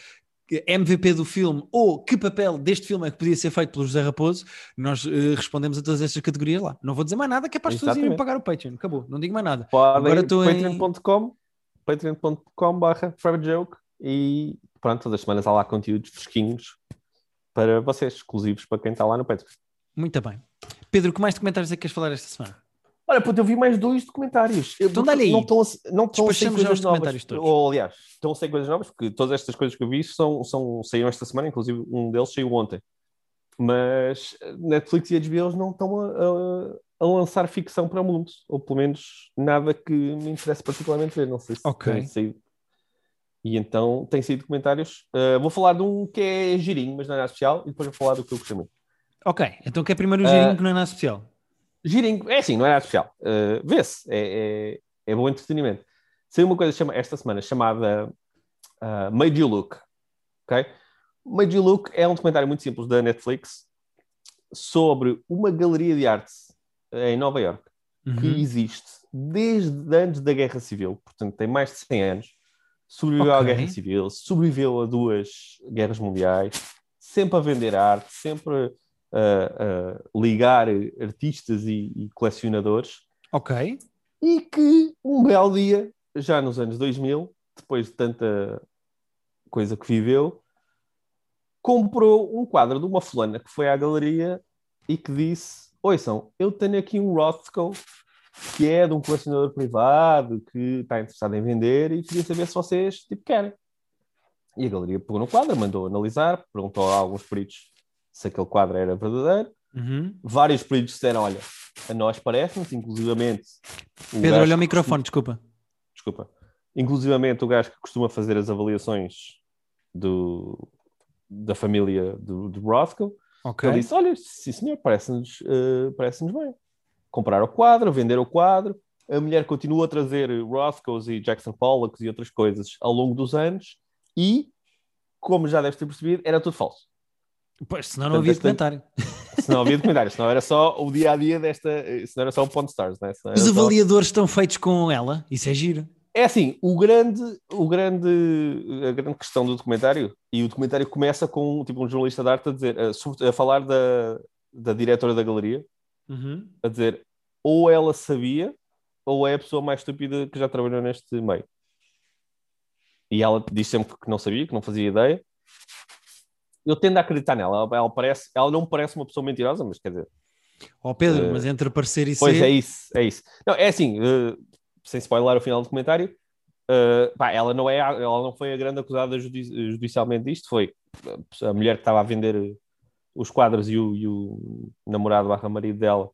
MVP do filme ou que papel deste filme é que podia ser feito pelo José Raposo, nós eh, respondemos a todas estas categorias lá. Não vou dizer mais nada, que é para as pessoas irem pagar o Patreon. Acabou, não digo mais nada. Podem Agora estou em- patreon.com patreon.com barra Joke e pronto, todas as semanas há lá conteúdos fresquinhos para vocês, exclusivos para quem está lá no Patreon. Muito bem. Pedro, que mais documentários é que queres falar esta semana? Olha, puto, eu vi mais dois documentários. Então dá-lhe aí. Não estão a, não Despachamos já coisas os novas. documentários todos. Ou, aliás, estão a sair coisas novas, porque todas estas coisas que eu vi são, são, saíram esta semana, inclusive um deles saiu ontem. Mas Netflix e HBO não estão a, a- a lançar ficção para o mundo, ou pelo menos nada que me interesse particularmente ver. Não sei se Ok. tem saído. E então tem saído documentários. Uh, vou falar de um que é girinho, mas não é nada especial, e depois vou falar do que eu gostei muito. Ok, então que é primeiro o girinho que não é nada especial. Girinho, é assim, não é nada especial. Uh, Vê-se, é, é, é bom entretenimento. Saiu uma coisa chama, esta semana chamada uh, Made You Look. ok? Made You Look é um documentário muito simples da Netflix sobre uma galeria de arte em Nova York que Uhum. existe desde antes da Guerra Civil, portanto tem mais de 100 anos. Sobreviveu à Ok. Guerra Civil, sobreviveu a duas guerras mundiais, sempre a vender arte, sempre a, a ligar artistas e, e colecionadores, Ok, e que um belo dia, já nos anos 2000, depois de tanta coisa que viveu, comprou um quadro de uma fulana que foi à galeria e que disse: Ouçam, eu tenho aqui um Rothko que é de um colecionador privado que está interessado em vender e queria saber se vocês tipo, querem. E a galeria pegou no quadro, mandou analisar, perguntou a alguns peritos se aquele quadro era verdadeiro. Uhum. Vários peritos disseram: Olha, a nós parece-nos, inclusivamente. Pedro, olha o microfone, desculpa. desculpa, inclusivamente o gajo que costuma fazer as avaliações do, da família do, do Rothko, Ok, ele disse, olha, sim senhor, parece-nos eh, parece-nos bem. Comprar o quadro, vender o quadro, a mulher continua a trazer Rothkos e Jackson Pollocks e outras coisas ao longo dos anos e, como já deves ter percebido, era tudo falso. pois, senão não havia Portanto, este- documentário. Se não havia documentários, senão era só o dia-a-dia desta... Se não era só o Pawn Stars, né? Senão Os era só- avaliadores estão feitos com ela, isso é giro. É assim, o grande, o grande, a grande questão do documentário, e o documentário começa com tipo, um jornalista de arte a dizer, a, a falar da, da diretora da galeria, Uhum. a dizer ou ela sabia, ou é a pessoa mais estúpida que já trabalhou neste meio. E ela diz sempre que não sabia, que não fazia ideia. Eu tendo a acreditar nela, ela, ela parece, ela não parece uma pessoa mentirosa, mas quer dizer, Ó Pedro, Eh, mas entre aparecer e Pois ser... é isso, é isso. Não, é assim, eh, sem spoiler o final do documentário, eh, pá, ela, não é, ela não foi a grande acusada judi- judicialmente disto, foi a mulher que estava a vender os quadros e o, e o namorado barra marido dela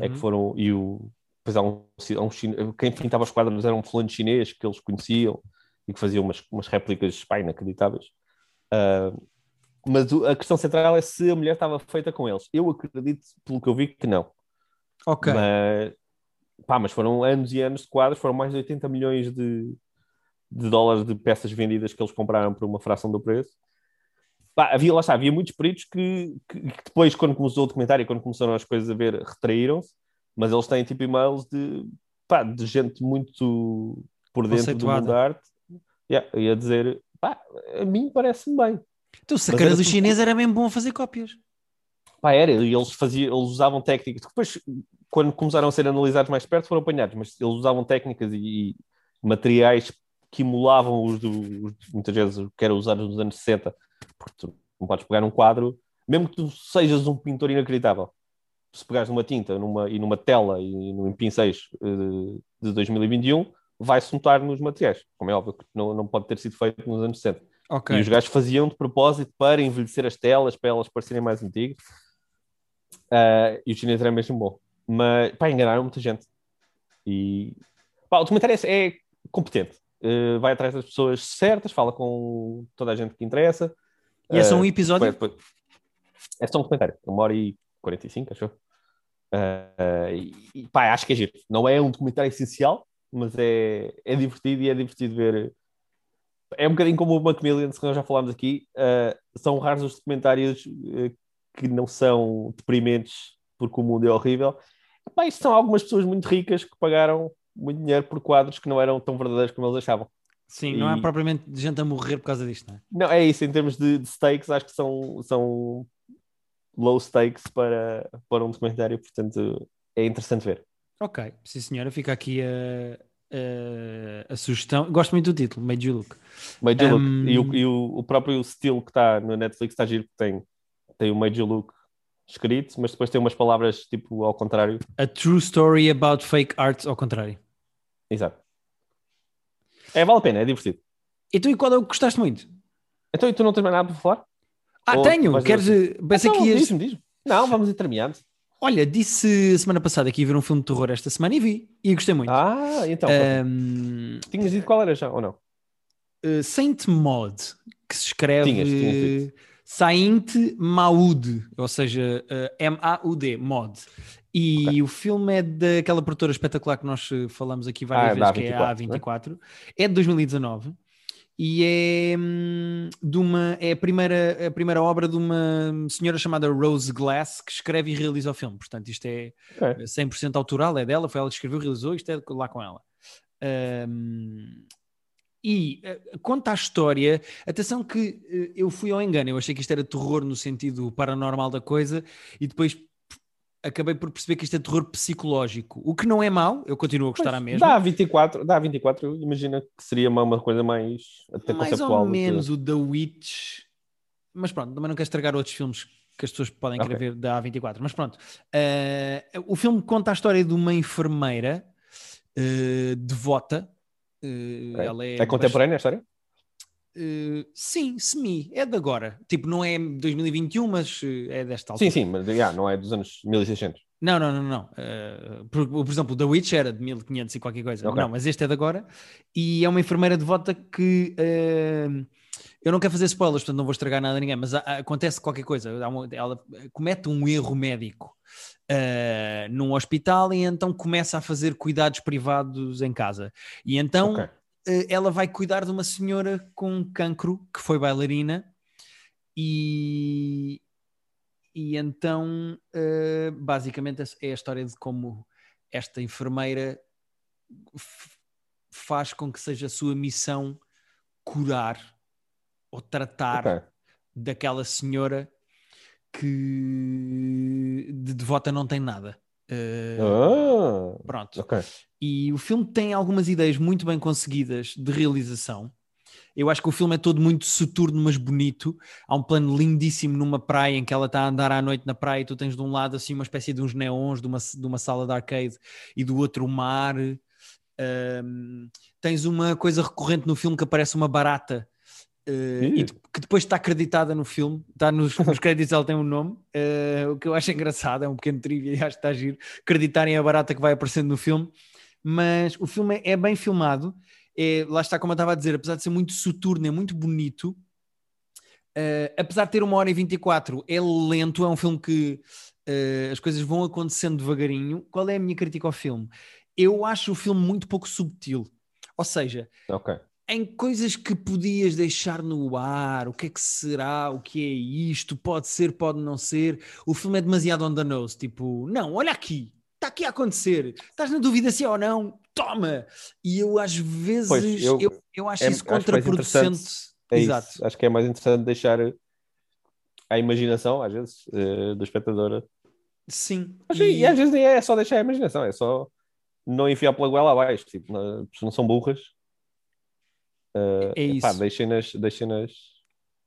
é que Uhum. foram, e o, depois há um, há um chine- quem pintava os quadros era um fulano chinês que eles conheciam e que fazia umas, umas réplicas pá, inacreditáveis. Ah, mas a questão central é se a mulher estava feita com eles. Eu acredito, pelo que eu vi, que não. Ok, Mas, pá, mas foram anos e anos de quadros, foram mais de 80 milhões de, de dólares de peças vendidas que eles compraram por uma fração do preço. Pá, havia, lá está, havia muitos peritos que, que, que depois, quando começou o documentário, quando começaram as coisas a ver, retraíram-se, mas eles têm tipo e-mails de, pá, de gente muito por dentro do mundo da arte yeah, ia dizer, pá, a mim parece-me bem. Então, o sacana do chinês era bem bom a fazer cópias. Pá, era, e eles, faziam, eles usavam técnicas. Depois, quando começaram a ser analisados mais perto, foram apanhados, mas eles usavam técnicas e, e materiais que emulavam os, do, muitas vezes, que eram usados nos anos 60. Porque tu não podes pegar um quadro, mesmo que tu sejas um pintor inacreditável, se pegares numa tinta numa, e numa tela e em pincéis uh, de 2021, vai-se notar nos materiais, como é óbvio que não, não pode ter sido feito nos anos 60. Okay. E os gajos faziam de propósito para envelhecer as telas, para elas parecerem mais antigas. Uh, e o chinês era mesmo bom. Mas, pá, enganaram muita gente. E, pá, o documentário é, é competente. Uh, vai atrás das pessoas certas, fala com toda a gente que interessa. E é só um ah, episódio? Depois... É só um documentário. Uma hora e 45, acho eu. Uh, e, pá, acho que é giro. Não é um documentário essencial, mas é, é divertido e é divertido ver. É um bocadinho como o Macmillan, que nós já falámos aqui. Uh, são raros os documentários uh, que não são deprimentes porque o mundo é horrível. Isto são algumas pessoas muito ricas que pagaram muito dinheiro por quadros que não eram tão verdadeiros como eles achavam. Sim, e... não é propriamente gente a morrer por causa disto, não é? Não, é isso, em termos de, de stakes, acho que são, são low stakes para, para um documentário, portanto é interessante ver. Ok, sim senhora, fica aqui a, a, a sugestão. Gosto muito do título, Made You Look. Made You um... Look. E, o, e o, o próprio estilo que está no Netflix está giro, tem, tem o Made You Look escrito, mas depois tem umas palavras tipo ao contrário. A true story about fake art ao contrário. Exato. É, vale a pena, é divertido. E tu e qual é o que gostaste muito? Então, e tu não tens mais nada para falar? Ah, Ou tenho! Queres. Pensei então, que ias... diz-me, diz-me. Não, vamos ir terminando. Olha, disse semana passada que ia ver um filme de terror esta semana e vi. E gostei muito. Ah, então. Um... Tinhas dito qual era já, ou não? Uh, Saint Maud, que se escreve tinhas, tinhas Saint Maud, ou seja, uh, M-A-U-D, Mod. E okay. o filme é daquela produtora espetacular que nós eh, falamos aqui várias ah, vezes, que é a A24. Né? É de 2019 e é hum, de uma é a primeira a primeira obra de uma senhora chamada Rose Glass que escreve e realiza o filme. Portanto, isto é okay. 100% autoral, é dela, foi ela que escreveu, realizou, isto é lá com ela. Um, e uh, conta a história. Atenção que uh, eu fui ao engano, eu achei que isto era terror no sentido paranormal da coisa e depois acabei por perceber que isto é terror psicológico, o que não é mau, eu continuo a gostar a mesma. Dá 24, dá 24, imagina que seria uma, uma coisa mais até mais conceptual. Mais ou menos que... o The Witch, mas pronto, também não quero estragar outros filmes que as pessoas podem okay. querer ver da A24, mas pronto. Uh, o filme conta a história de uma enfermeira uh, devota. Uh, ela é, é contemporânea a história? Uh, sim, semi, é de agora. Tipo, não é 2021, mas uh, é desta altura. Sim, sim, mas yeah, não é dos anos 1600. Não, não, não, não. Uh, por, por, exemplo, The Witch era de 1500 e qualquer coisa. Okay. Não, mas este é de agora. E é uma enfermeira devota que. Eu não quero fazer spoilers, portanto não vou estragar nada a ninguém, mas acontece qualquer coisa. Ela comete um erro médico num hospital e então começa a fazer cuidados privados em casa. E então. Okay eh, ela vai cuidar de uma senhora com cancro que foi bailarina e, e então uh, basicamente é a história de como esta enfermeira faz com que seja a sua missão curar ou tratar okay. daquela senhora que de devota não tem nada. Uh, ah, pronto. Okay. E o filme tem algumas ideias muito bem conseguidas de realização. Eu acho que o filme é todo muito soturno, mas bonito. Há um plano lindíssimo numa praia em que ela está a andar à noite na praia e tu tens de um lado assim uma espécie de uns neons de uma, de uma sala de arcade e do outro o mar. Um, tens uma coisa recorrente no filme que aparece uma barata Uh, e que depois está acreditada no filme, está nos, [LAUGHS] nos créditos, ela tem um nome, uh, o que eu acho engraçado, é um pequeno trivia e [LAUGHS] acho que está a giro, acreditarem a barata que vai aparecendo no filme, mas o filme é, é bem filmado, é, lá está como eu estava a dizer, apesar de ser muito soturno, é muito bonito, uh, apesar de ter uma hora e 24, é lento, é um filme que as coisas vão acontecendo devagarinho. Qual é a minha crítica ao filme? Eu acho o filme muito pouco subtil, ou seja, okay em coisas que podias deixar no ar, o que é que será, o que é isto, pode ser, pode não ser. O filme é demasiado on the nose, tipo, não, olha aqui, está aqui a acontecer, estás na dúvida se é ou não, toma! E eu às vezes, Pois, eu- eu, eu acho é- isso acho contraproducente. interessante- É Exato. isso. Acho que é mais interessante deixar a imaginação, às vezes, eh, do espectador. Sim. Mas, E- E às vezes nem é só deixar a imaginação, é só não enfiar pela goela abaixo. Tipo, não, não são burras. Eh, é isso. deixem-nas. Deixem-nas.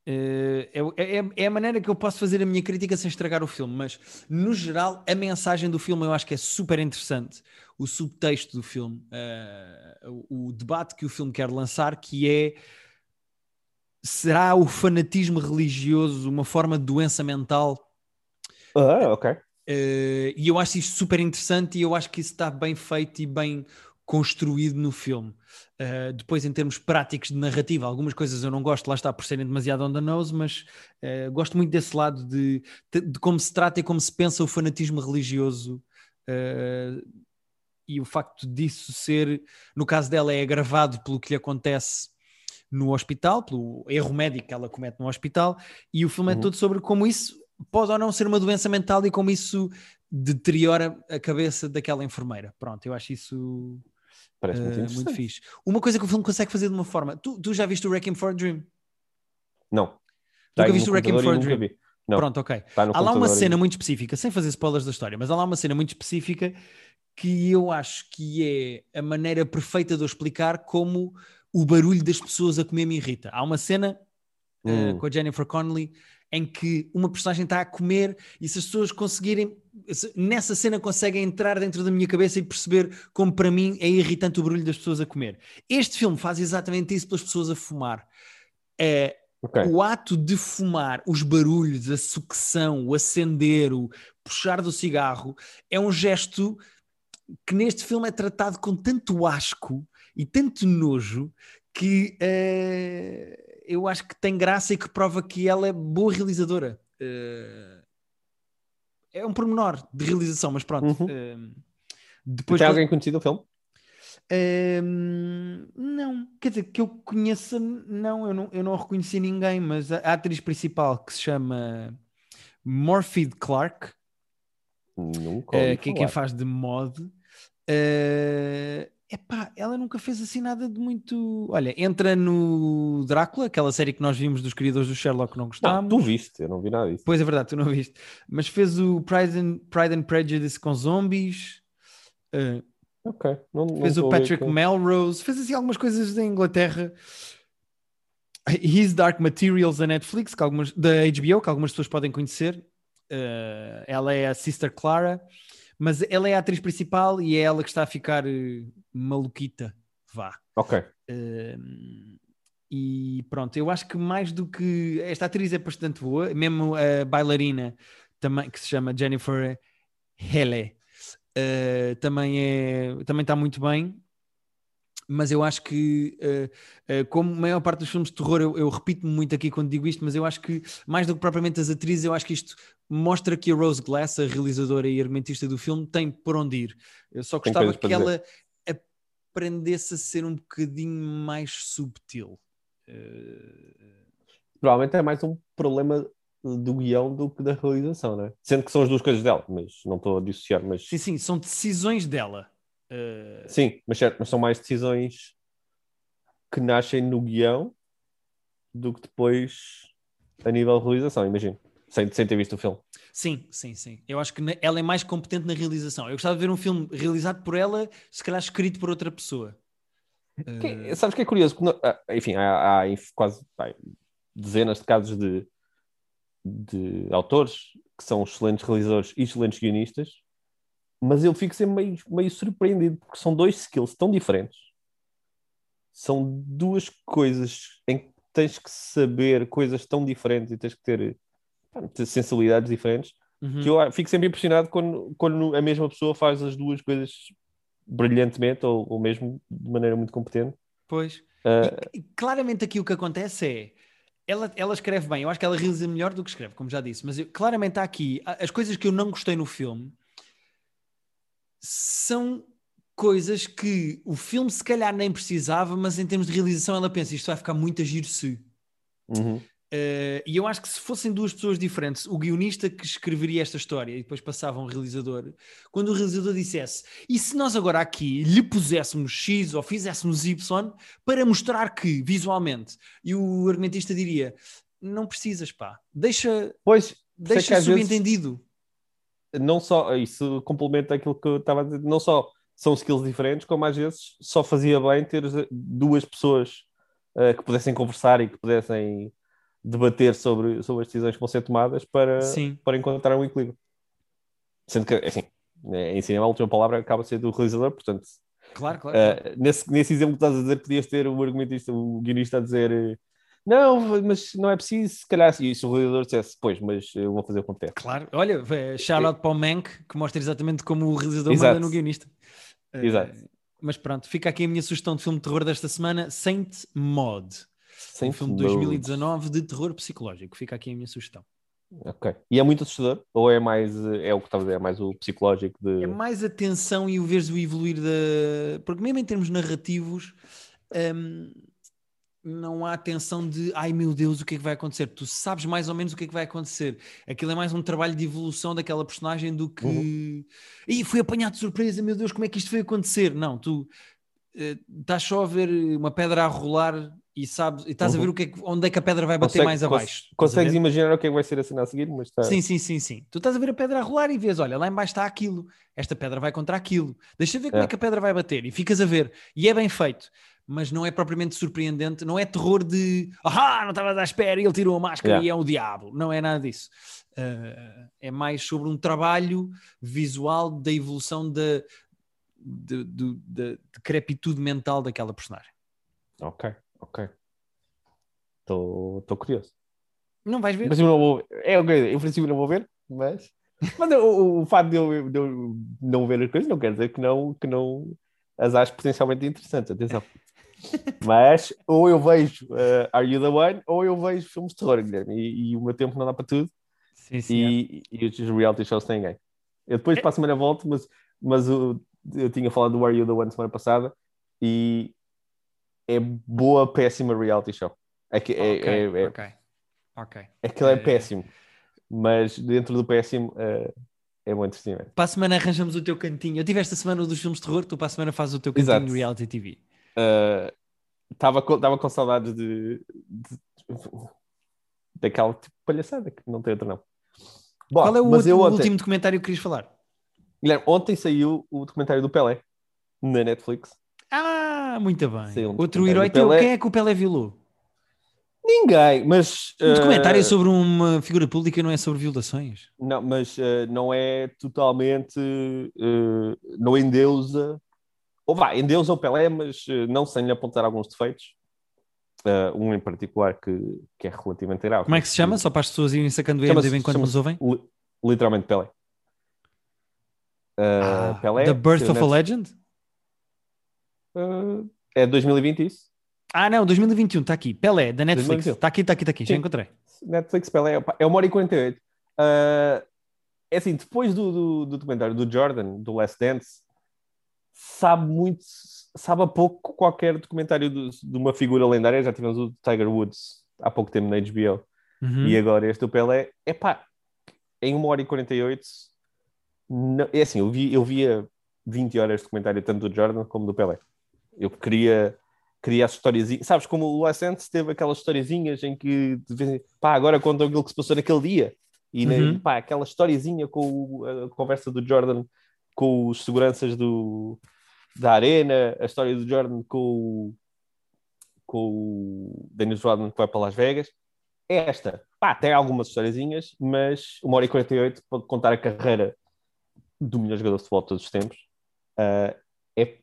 Eh, é, é- é a maneira que eu posso fazer a minha crítica sem estragar o filme, mas no geral a mensagem do filme eu acho que é super interessante. O subtexto do filme, eh, o, o debate que o filme quer lançar, que é será o fanatismo religioso uma forma de doença mental? Ah, ok. Eh, e eu acho isto super interessante e eu acho que isso está bem feito e bem construído no filme. Uh, depois, em termos práticos de narrativa, algumas coisas eu não gosto, lá está, por serem demasiado on the nose, mas uh, gosto muito desse lado de, de, como se trata e como se pensa o fanatismo religioso. uh, e o facto disso ser, no caso dela, é agravado pelo que lhe acontece no hospital, pelo erro médico que ela comete no hospital, e o filme é Uhum. todo sobre como isso pode ou não ser uma doença mental e como isso deteriora a cabeça daquela enfermeira. Pronto, eu acho isso Parece muito uh, interessante. muito fixe. Uma coisa que o filme consegue fazer de uma forma. Tu, tu já viste o Wrecking for a Dream? Não. Tenho viste no o Wrecking for a nunca vi. Não. Pronto, ok. No Há lá uma e- cena muito específica, sem fazer spoilers da história, mas há lá uma cena muito específica que eu acho que é a maneira perfeita de eu explicar como o barulho das pessoas a comer me irrita. Há uma cena uh, Hum. com a Jennifer Connelly em que uma personagem está a comer e se as pessoas conseguirem, se- nessa cena conseguem entrar dentro da minha cabeça e perceber como para mim é irritante o barulho das pessoas a comer. Este filme faz exatamente isso pelas pessoas a fumar. É, Ok. o ato de fumar, os barulhos, a sucção, o acender, o puxar do cigarro, é um gesto que neste filme é tratado com tanto asco e tanto nojo que eh, eu acho que tem graça e que prova que ela é boa realizadora. Eh, é um pormenor de realização, mas pronto. Uhum. eh, depois Tem alguém conhecido o filme? Hum, não, quer dizer, que eu conheça, não, eu não, eu não reconheci ninguém, mas a, a atriz principal que se chama Morphy Clark, Nunca ouvi que é quem faz de mod, eh, epá, ela nunca fez assim nada de muito. Olha, entra no Drácula, aquela série que nós vimos dos criadores do Sherlock que não Não, gostámos. tu viste, eu não vi nada disso. Pois é verdade, tu não viste, mas fez o Pride and, Pride and Prejudice com zombies. eh, Ok. Não, não fez o Patrick. Melrose, fez assim algumas coisas da Inglaterra. His Dark Materials da Netflix, que algumas, da HBO, que algumas pessoas podem conhecer. Uh, ela é a Sister Clara, mas ela é a atriz principal e é ela que está a ficar eh, maluquita. Vá. Ok. Um, e pronto, eu acho que mais do que esta atriz é bastante boa, mesmo a bailarina também, que se chama Jennifer Hele, uh, também é também está muito bem. Mas eu acho que, uh, uh, como a maior parte dos filmes de terror, eu, eu repito-me muito aqui quando digo isto, mas eu acho que, mais do que propriamente as atrizes, eu acho que isto mostra que a Rose Glass, a realizadora e argumentista do filme, tem por onde ir. Eu só gostava que dizer. ela aprendesse a ser um bocadinho mais subtil. Uh, Provavelmente é mais um problema do guião do que da realização, não é? Sendo que são as duas coisas dela, mas não estou a dissociar, mas sim, sim, são decisões dela. Uh, sim, mas, certo, mas são mais decisões que nascem no guião do que depois a nível de realização, imagino. Sem, sem ter visto o filme. Sim, sim, sim. Eu acho que ela é mais competente na realização. Eu gostava de ver um filme realizado por ela, se calhar escrito por outra pessoa. Que- sabes que é curioso? Não- ah, enfim, há, há quase pá, dezenas de casos de, de autores que são excelentes realizadores e excelentes guionistas, mas eu fico sempre meio, meio surpreendido porque são dois skills tão diferentes. São duas coisas em que tens que saber coisas tão diferentes e tens que ter, ter sensibilidades diferentes Uhum. que eu fico sempre impressionado quando, quando a mesma pessoa faz as duas coisas brilhantemente ou, ou mesmo de maneira muito competente. Pois. Ah, E, claramente aqui o que acontece é ela, ela escreve bem, eu acho que ela realiza melhor do que escreve, como já disse, mas eu- claramente há aqui as coisas que eu não gostei no filme são coisas que o filme se calhar nem precisava, mas em termos de realização ela pensa isto vai ficar muito a giro se. Uhum. Uh, e eu acho que se fossem duas pessoas diferentes, o guionista que escreveria esta história e depois passava um realizador, quando o realizador dissesse, e se nós agora aqui lhe puséssemos X ou fizéssemos Y para mostrar que visualmente, e o argumentista diria, não precisas, pá, deixa, Pois, deixa às vezes- subentendido. Não só, isso complementa aquilo que eu estava a dizer, não só são skills diferentes, como às vezes só fazia bem ter duas pessoas eh, que pudessem conversar e que pudessem debater sobre, sobre as decisões que vão ser tomadas para, Sim. para encontrar um equilíbrio. Sendo que, assim, em cinema a última palavra acaba a ser do realizador, portanto, Claro, claro. eh, nesse, nesse exemplo que estás a dizer, podias ter o argumentista, o guionista a dizer eh, não, mas não é preciso, se calhar, e se o realizador dissesse, pois, mas eu vou fazer o que acontece. Claro, olha, eh, shout out para o Mank, que mostra exatamente como o realizador Exato. manda no guionista. Eh, Exato. Mas pronto, fica aqui a minha sugestão de filme de terror desta semana, Saint Maud. um Sem filme de 2019 de terror psicológico. Fica aqui a minha sugestão. Ok. E é muito assustador? Ou é mais, eh, é o que estava a dizer, é mais o psicológico de... É mais a tensão e o veres o evoluir da. Porque mesmo em termos narrativos, hum, não há tensão de ai meu Deus, o que é que vai acontecer? Tu sabes mais ou menos o que é que vai acontecer. Aquilo é mais um trabalho de evolução daquela personagem do que. Uhum. Ih, fui apanhado de surpresa, meu Deus, como é que isto foi acontecer? Não, tu eh, estás só a ver uma pedra a rolar e sabes, e estás a Uhum. ver o que é que- onde é que a pedra vai bater Consegue- mais abaixo. A Consegues imaginar o que é que vai ser a cena a seguir, mas está... Sim, sim, sim, sim. Tu estás a ver a pedra a rolar e vês, olha, lá embaixo está aquilo. Esta pedra vai contra aquilo. Deixa ver como é. É. que a pedra vai bater. E ficas a ver. E é bem feito. Mas não é propriamente surpreendente. Não é terror de ah, não estava à espera e ele tirou a máscara Yeah. e é o diabo. Não é nada disso. Uh, é mais sobre um trabalho visual da evolução da de, de, de decrepitude mental daquela personagem. Ok, ok. Estou curioso. Não vais ver? princípio não vou... É ok, em princípio não vou ver, mas... [LAUGHS] Mas o, o, o facto de eu, de eu não ver as coisas não quer dizer que não, que não as acho potencialmente interessantes, atenção. Mas ou eu vejo uh, Are You The One ou eu vejo filmes de terror, Guilherme, e, e o meu tempo não dá para tudo Sim, sim. e, e os reality shows têm ganho. Eu depois É. para a semana volto, mas, mas o- eu tinha falado do Are You The One semana passada e é boa, péssima reality show. É que, é, ok, é, é, ok. Ok. Aquilo é Eh, péssimo, mas dentro do péssimo eh, é muito entretenimento. Para a semana arranjamos o teu cantinho. Eu tive esta semana o dos filmes de terror, tu para a semana fazes o teu cantinho Exato. de reality TV. Estava com, tava com saudades de, de- daquela tipo, palhaçada que não tem outro não. Bom, Qual é o, outro- ontem, último documentário que querias falar? Guilherme, ontem saiu o documentário do Pelé na Netflix. Ah, muito bem. Outro herói teu. Pelé. Quem é que o Pelé violou? Ninguém, mas Um documentário eh, sobre uma figura pública não é sobre violações. não, mas eh, não é totalmente eh, não endeusa ou vá, endeusa o Pelé, mas eh, não sem lhe apontar alguns defeitos. Eh, um em particular que, que é relativamente grave. Como é que se chama? Só para as pessoas irem sacando o Chama-se- IMDb enquanto chama-se nos ouvem? Li- literalmente Pelé. Uh, Ah, Pelé. The Birth of a Legend? Uh, é 2020 isso? Ah, não, 2021, está aqui. Pelé, da Netflix. 2021. Está aqui, está aqui, está aqui. Já encontrei. Netflix Pelé. É uma hora e 48. Uh, é assim, depois do, do, do documentário do Jordan, do Last Dance, sabe muito, sabe a pouco qualquer documentário do- de uma figura lendária. Já tivemos o do Tiger Woods há pouco tempo na HBO. Uhum. E agora este do Pelé, é pá, em 1 hora e 48, não, é assim, eu, vi, eu via 20 horas de documentário tanto do Jordan como do Pelé. Eu queria, queria as historiazinhas, sabes, como o Anderson teve aquelas historiazinhas em que, de pá, agora contam aquilo que se passou naquele dia. E, né, Uhum. pá, aquela historiazinha com a conversa do Jordan com os seguranças do, da arena, a história do Jordan com o, com o Dennis Rodman que vai para Las Vegas. Esta, pá, tem algumas historiazinhas, mas uma hora e 48 pode contar a carreira do melhor jogador de futebol de todos os tempos. Ah, é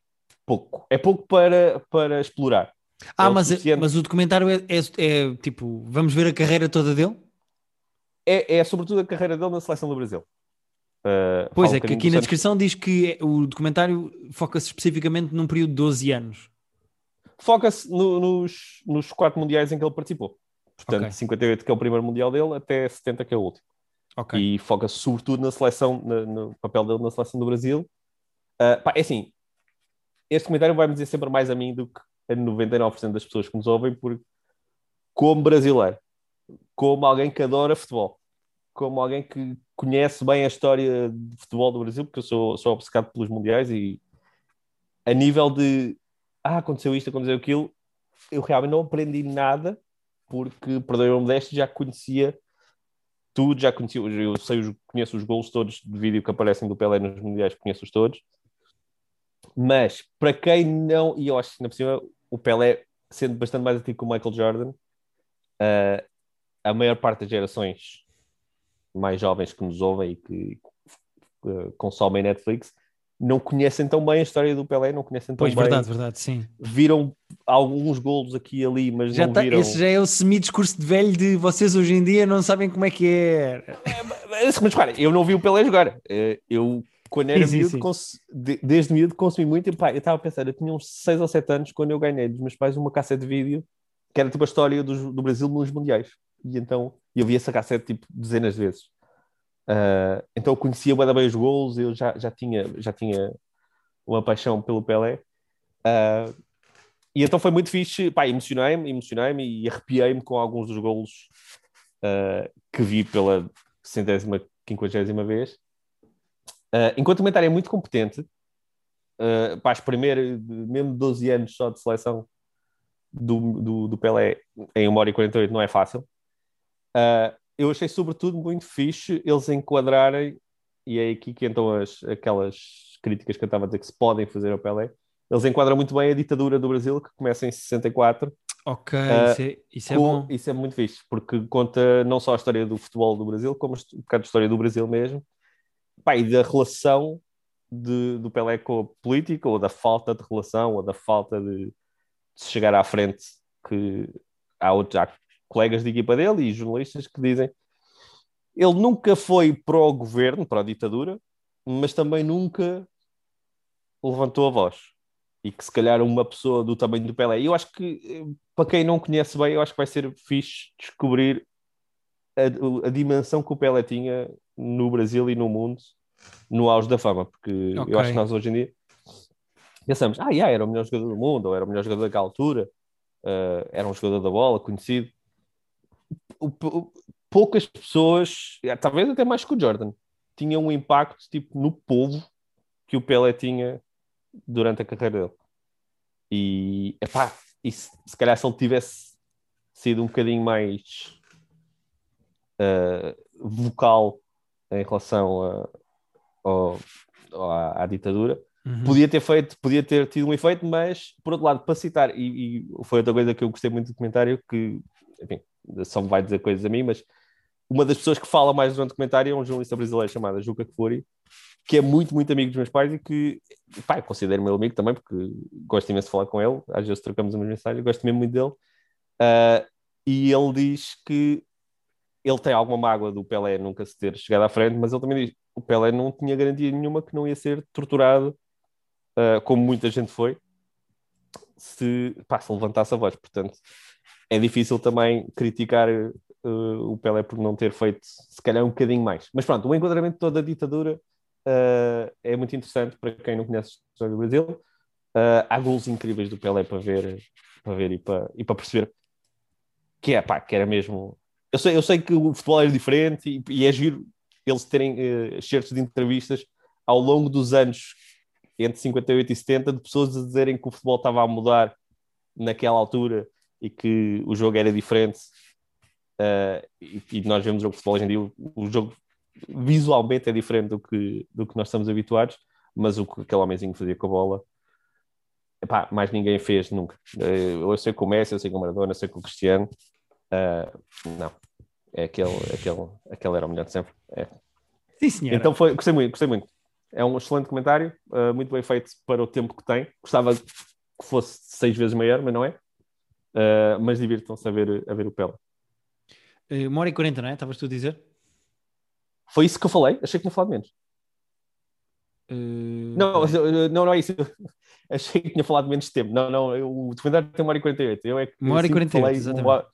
pouco. É pouco para, para explorar. Ah, é mas, suficiente. mas o documentário é, é- é, tipo, vamos ver a carreira toda dele? É, é sobretudo a carreira dele na seleção do Brasil. Ah, Pois é, que aqui na descrição diz que é- o documentário foca-se especificamente num período de 12 anos. Foca-se no- nos, nos quatro mundiais em que ele participou. Portanto, Ok. 58 que é o primeiro mundial dele, até 70 que é o último. Ok. e foca-se sobretudo na seleção, na- no papel dele na seleção do Brasil. Ah, pá, é assim, este comentário vai-me dizer sempre mais a mim do que a 99% das pessoas que nos ouvem, porque como brasileiro, como alguém que adora futebol, como alguém que conhece bem a história de futebol do Brasil, porque eu sou, sou obcecado pelos mundiais e a nível de ah, aconteceu isto, aconteceu aquilo, eu realmente não aprendi nada, porque, perdoe o modesto, já conhecia tudo, já conhecia, eu sei, conheço os gols todos de vídeo que aparecem do Pelé nos mundiais, conheço-os todos, mas para quem não, e eu acho que na cima o Pelé, sendo bastante mais antigo que o Michael Jordan, uh, a maior parte das gerações mais jovens que nos ouvem e que uh, consomem Netflix não conhecem tão bem a história do Pelé, não conhecem tão pois, bem. verdade, verdade, sim. Viram alguns golos aqui e ali, mas já não tá, viram... Esse já é o semi-discurso de velho de vocês hoje em dia não sabem como é que é. é mas, mas eu não vi o Pelé jogar. Eh, eu, quando era sim, miúdo, sim. desde miúdo consumi muito. E, pá, eu estava a pensar, eu tinha uns 6 ou 7 anos quando eu ganhei dos meus pais uma cassete de vídeo que era tipo a história do, do Brasil nos mundiais. E então eu vi essa cassete tipo dezenas de vezes. Uh, então eu conhecia bem os gols, eu já, já, tinha, já tinha uma paixão pelo Pelé. Uh, e então foi muito fixe, pá, emocionei-me, emocionei-me e arrepiei-me com alguns dos golos uh, que vi pela centésima, quinquagésima vez. Uh, enquanto comentário é muito competente, uh, pá, as primeiras, mesmo 12 anos só de seleção do, do, do Pelé em 1 hora e 48 não é fácil. Uh, eu achei sobretudo muito fixe eles enquadrarem, e é aqui que entram as, aquelas críticas que eu estava a dizer que se podem fazer ao Pelé, eles enquadram muito bem a ditadura do Brasil, que começa em 64. Ok, uh, isso, é, isso é com, bom. Isso é muito fixe, porque conta não só a história do futebol do Brasil, como um bocado de história do Brasil mesmo, Pá, e da relação de, do Pelé com a política, ou da falta de relação, ou da falta de, de chegar à frente, que há, outros, há colegas de equipa dele e jornalistas que dizem ele nunca foi pró-governo, para a ditadura, mas também nunca levantou a voz. E que se calhar uma pessoa do tamanho do Pelé. Eu acho que, para quem não conhece bem, eu acho que vai ser fixe descobrir a, a dimensão que o Pelé tinha no Brasil e no mundo no auge da fama. Porque okay. eu acho que nós hoje em dia pensamos, ah, yeah, era o melhor jogador do mundo, ou era o melhor jogador daquela altura, uh, era um jogador da bola, conhecido. Poucas pessoas, eh, talvez até mais que o Jordan, tinham um impacto tipo no povo que o Pelé tinha durante a carreira dele. E, epá, e se, se calhar se ele tivesse sido um bocadinho mais uh, vocal em relação a, ao, à, à, ditadura, uhum. podia ter feito, podia ter tido um efeito, mas por outro lado, para citar, e, e foi outra coisa que eu gostei muito do comentário, que enfim, só me vai dizer coisas a mim, mas uma das pessoas que fala mais no documentário é um jornalista brasileiro chamado Juca Kfouri, que é muito, muito amigo dos meus pais e que, pá, considero meu amigo também, porque gosto imenso de falar com ele, às vezes trocamos umas mensagens, gosto mesmo muito dele. Uh, e ele diz que ele tem alguma mágoa do Pelé nunca se ter chegado à frente, mas ele também diz que o Pelé não tinha garantia nenhuma que não ia ser torturado, uh, como muita gente foi, se, pá, se levantasse a voz. Portanto, é difícil também criticar uh, o Pelé por não ter feito, se calhar, um bocadinho mais. Mas pronto, o enquadramento toda a ditadura uh, é muito interessante para quem não conhece a história do Brasil. Uh, há gols incríveis do Pelé para ver, para ver e para, e para perceber que é, pá, que era mesmo. Eu sei, eu sei que o futebol é diferente e, e é giro eles terem uh, certos de entrevistas ao longo dos anos entre 58 e 70 de pessoas a dizerem que o futebol estava a mudar naquela altura e que o jogo era diferente Uh, e, e, nós vemos o jogo de futebol hoje em dia, o, o, jogo visualmente é diferente do que, do que nós estamos habituados, mas o que aquele homenzinho fazia com a bola, epá, mais ninguém fez nunca. Uh, eu sei com o Messi, eu sei com o Maradona, eu sei com o Cristiano, uh, não, é aquele, aquele, aquele era o melhor de sempre. É. Sim, senhor. Então foi, gostei muito, gostei muito. É um excelente comentário, muito bem feito para o tempo que tem. Gostava que fosse seis vezes maior, mas não é. Mas divirtam-se a ver, a ver o Pela. Uh, uma hora e quarenta, não é? Estavas tu a dizer? Foi isso que eu falei? Achei que tinha falado menos. Uh... Não, não, não é isso. [LAUGHS] Achei que tinha falado menos tempo. Não, não, o documentário tem uma hora e 48. Eu é que uma hora e 48, exatamente. Uma...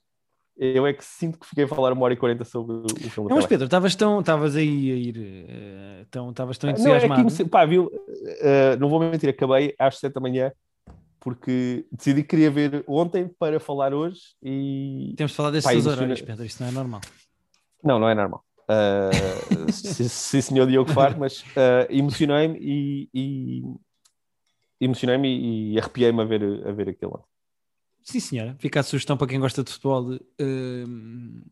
Eu é que sinto que fiquei a falar uma hora e quarenta sobre o filme. Não, mas Pedro, estavas tão, estavas aí a ir, uh, tão, estavas tão Não, é entusiasmado. que, pá, viu, uh, não vou mentir, acabei às sete da manhã porque decidi que queria ver ontem para falar hoje e... Temos de falar emociona- horários, Pedro, isto não é normal. Não, não é normal. Uh, [LAUGHS] sim, sim, senhor Diogo Faro, mas uh, emocionei-me e, e emocionei-me e, e arrepiei-me a ver, a ver aquilo. Sim, senhora. Fica a sugestão para quem gosta de futebol hum,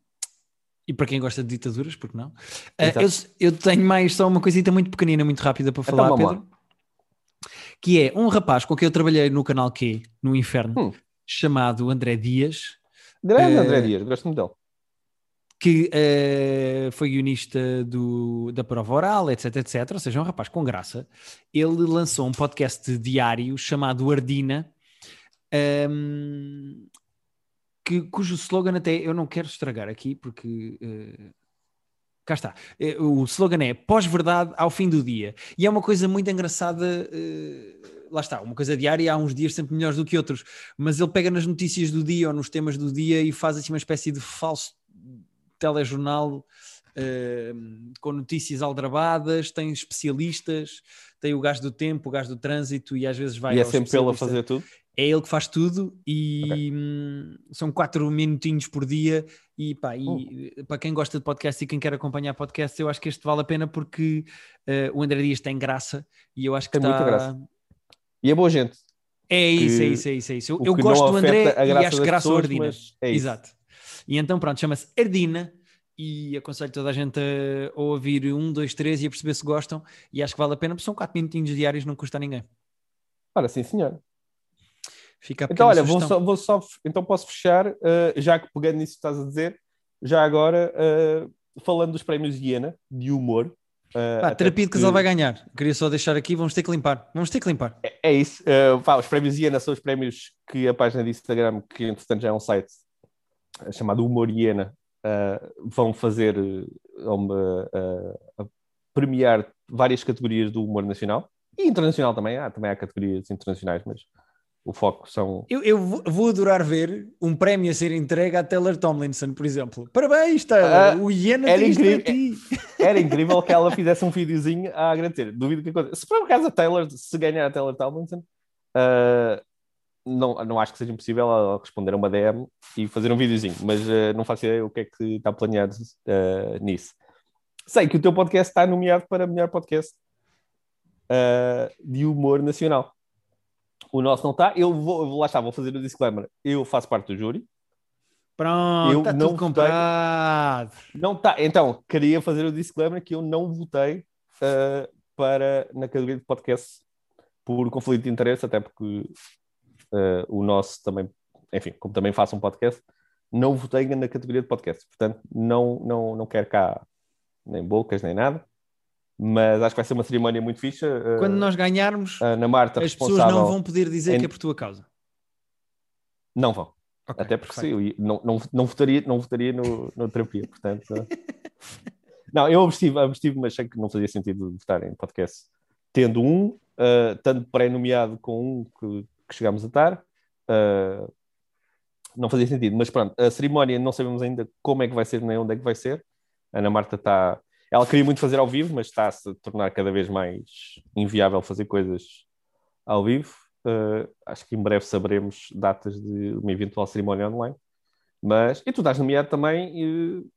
e para quem gosta de ditaduras, porque não? Exato. eu, eu tenho mais só uma coisita muito pequenina, muito rápida para falar, Então, Pedro. Que é um rapaz com quem eu trabalhei no canal Q, no Inferno, Hum. chamado André Dias, Grande Eh, André Dias, gosto muito dele. que eh, foi guionista do, da prova oral, etc, etc. Ou seja, é um rapaz com graça. Ele lançou um podcast diário chamado Ardina, ehm, que, cujo slogan até eu não quero estragar aqui, porque eh, cá está. Eh, O slogan é pós-verdade ao fim do dia. E é uma coisa muito engraçada. eh, lá está, uma coisa diária, há uns dias sempre melhores do que outros, mas ele pega nas notícias do dia ou nos temas do dia e faz assim uma espécie de falso telejornal eh, com notícias aldrabadas, tem especialistas, tem o gajo do tempo, o gajo do trânsito e às vezes vai E é sempre ele a fazer tudo. É ele que faz tudo e hum, são quatro minutinhos por dia e, pá, e Hum. para quem gosta de podcast e quem quer acompanhar podcast, eu acho que este vale a pena porque eh, o André Dias tem graça e eu acho que Tem muita está... graça. E é boa gente. É isso, que- é isso, é isso, é isso. Eu, eu gosto do André e acho graça ao pessoas, Ardina. mas é. Exato. E então, pronto, chama-se Ardina e aconselho toda a gente a ouvir um, dois, três e a perceber se gostam e acho que vale a pena porque são quatro minutinhos diários, não custa a ninguém. Ora, sim, senhor. Fica a Então, olha, vou só, vou só- então posso fechar, eh, já que pegando nisso que estás a dizer, já agora, eh, falando dos prémios Iena, de humor. eh, Pá, terapia de casal vai ganhar. Queria só deixar aqui, vamos ter que limpar. Vamos ter que limpar. É, é isso. eh, pá, os prémios Iena são os prémios que a página de Instagram, que entretanto já é um site chamado Humor Iena, vão fazer, vão, premiar várias categorias do humor nacional e internacional também. Há, também há categorias internacionais, mas o foco são Eu, eu vou- adorar ver um prémio a ser entregue à Taylor Tomlinson, por exemplo. Parabéns, Taylor! Ah, o Iena era incrível. [LAUGHS] Era incrível que ela fizesse um videozinho a agradecer. Duvido que aconteça. Se por acaso a Taylor, se ganhar a Taylor Tomlinson, ah, não, não acho que seja impossível ela responder a uma DM e fazer um videozinho, mas ah, não faço ideia o que é que está planeado nisso. Sei que o teu podcast está nomeado para melhor podcast de humor nacional. O nosso não está. Eu vou, lá está, vou fazer o disclaimer. Eu faço parte do júri. Pronto, Eu está não tudo comprado. Não tá. Então, queria fazer o disclaimer que eu não votei uh, para na categoria de podcast por conflito de interesse, até porque uh, o nosso também, enfim, como também faço um podcast, não votei na categoria de podcast. Portanto, não, não, não quero cá nem bocas nem nada, mas acho que vai ser uma cerimónia muito fixa. Uh, Quando nós ganharmos, Ana Marta, as pessoas não vão poder dizer em- que é por tua causa. Não vão. Ok, Até porque sim, eu não, não, não votaria, não votaria no, no terapia, portanto. [LAUGHS] não, eu abstive, abstive, mas achei que não fazia sentido votar em podcast. Tendo um, uh, tanto pré-nomeado com um que, que chegámos a estar, uh, não fazia sentido. Mas pronto, a cerimónia não sabemos ainda como é que vai ser nem onde é que vai ser. A Ana Marta está. Ela queria muito fazer ao vivo, mas está-se a tornar cada vez mais inviável fazer coisas ao vivo. Uh, acho que em breve saberemos datas de uma eventual cerimónia online. Mas, e tu estás nomeado também uh,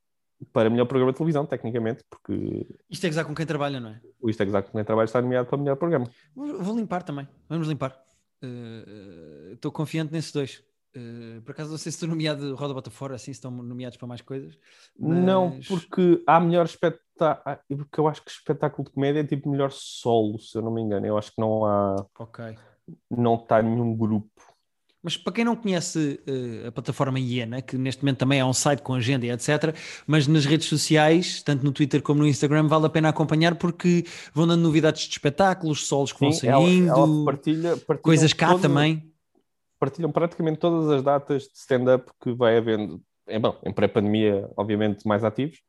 para melhor programa de televisão, tecnicamente, porque Isto é gozar com quem trabalha, não é? o Isto é Exato com quem trabalho está nomeado para melhor programa. Vou, vou limpar também. Vamos limpar. Eh, Estou confiante nesses dois. Eh, por acaso, não sei se estou nomeado Roda Bota Fora, assim, se estão nomeados para mais coisas. Não, mas- porque há melhor espetáculo. Porque eu acho que espetáculo de comédia é tipo melhor solo, se eu não me engano. Eu acho que não há. Ok. Não está nenhum grupo. Mas para quem não conhece eh, a plataforma Iena, que neste momento também é um site com agenda e etc., mas nas redes sociais, tanto no Twitter como no Instagram, vale a pena acompanhar porque vão dando novidades de espetáculos, solos que vão Sim, ela, saindo, ela partilha, partilham coisas cá todas- também. Partilham praticamente todas as datas de stand-up que vai havendo. É bom, em pré-pandemia, obviamente, mais ativos,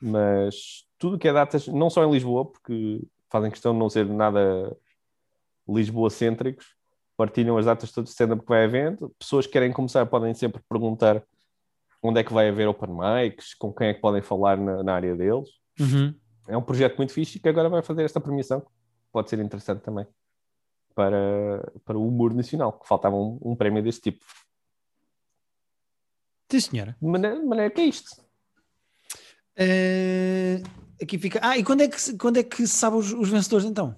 mas tudo que é datas, não só em Lisboa, porque fazem questão de não ser nada Lisboa-cêntricos, partilham as datas todas de stand-up que vai havendo. Pessoas que querem começar podem sempre perguntar onde é que vai haver open mics, com quem é que podem falar na, na área deles. Uhum. É um projeto muito fixe que agora vai fazer esta premiação, pode ser interessante também para, para o humor nacional, que faltava um, um prémio deste tipo. Sim, senhora. De maneira, de maneira que é isto. Eh, aqui fica. Ah, e quando é que, se- quando é que se sabe os, os vencedores então?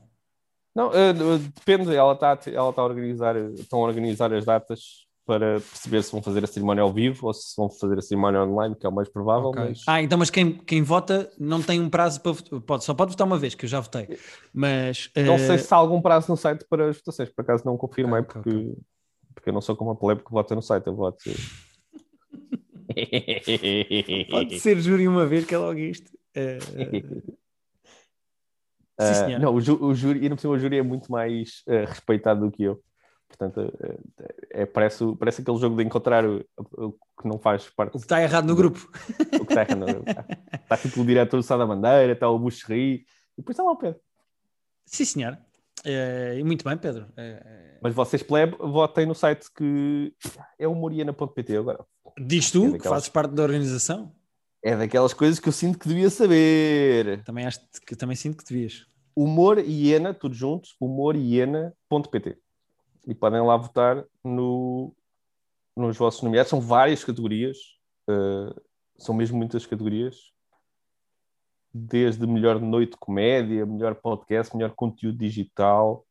Não, eh, depende, ela está ela tá a organizar, estão a organizar as datas para perceber se vão fazer a cerimónia ao vivo ou se vão fazer a cerimónia online, que é o mais provável, Ok. mas Ah, então, mas quem, quem vota não tem um prazo para votar. Pode, só pode votar uma vez, que eu já votei. Mas. não eh, sei se há algum prazo no site para as votações, por acaso não confirmei, Ok, ok, porque, porque eu não sou como a plebe que vota no site, eu voto. [LAUGHS] Pode ser júri uma vez, que é logo isto. [LAUGHS] Ah, sim, senhor. não, o, ju- o júri, e não o júri é muito mais ah, respeitado do que eu. Portanto, ah, é, parece, parece aquele jogo de encontrar o, o que não faz parte O que está errado no grupo. o que está errado. Está tipo o diretor do Sá da Bandeira, está o Buxerri, e depois está lá o Pedro. Sim, senhor. Eh, e muito bem, Pedro. Eh, Mas vocês, plebe, votem no site que é o moriana.pt agora. diz É tu, que daquelas- fazes parte da organização. É daquelas coisas que eu sinto que devia saber. Também, acho que, também sinto que devias. Humor Iena, tudo junto, humoriena.pt. E podem lá votar no, nos vossos nomeados. São várias categorias, eh, são mesmo muitas categorias. Desde melhor noite de comédia, melhor podcast, melhor conteúdo digital,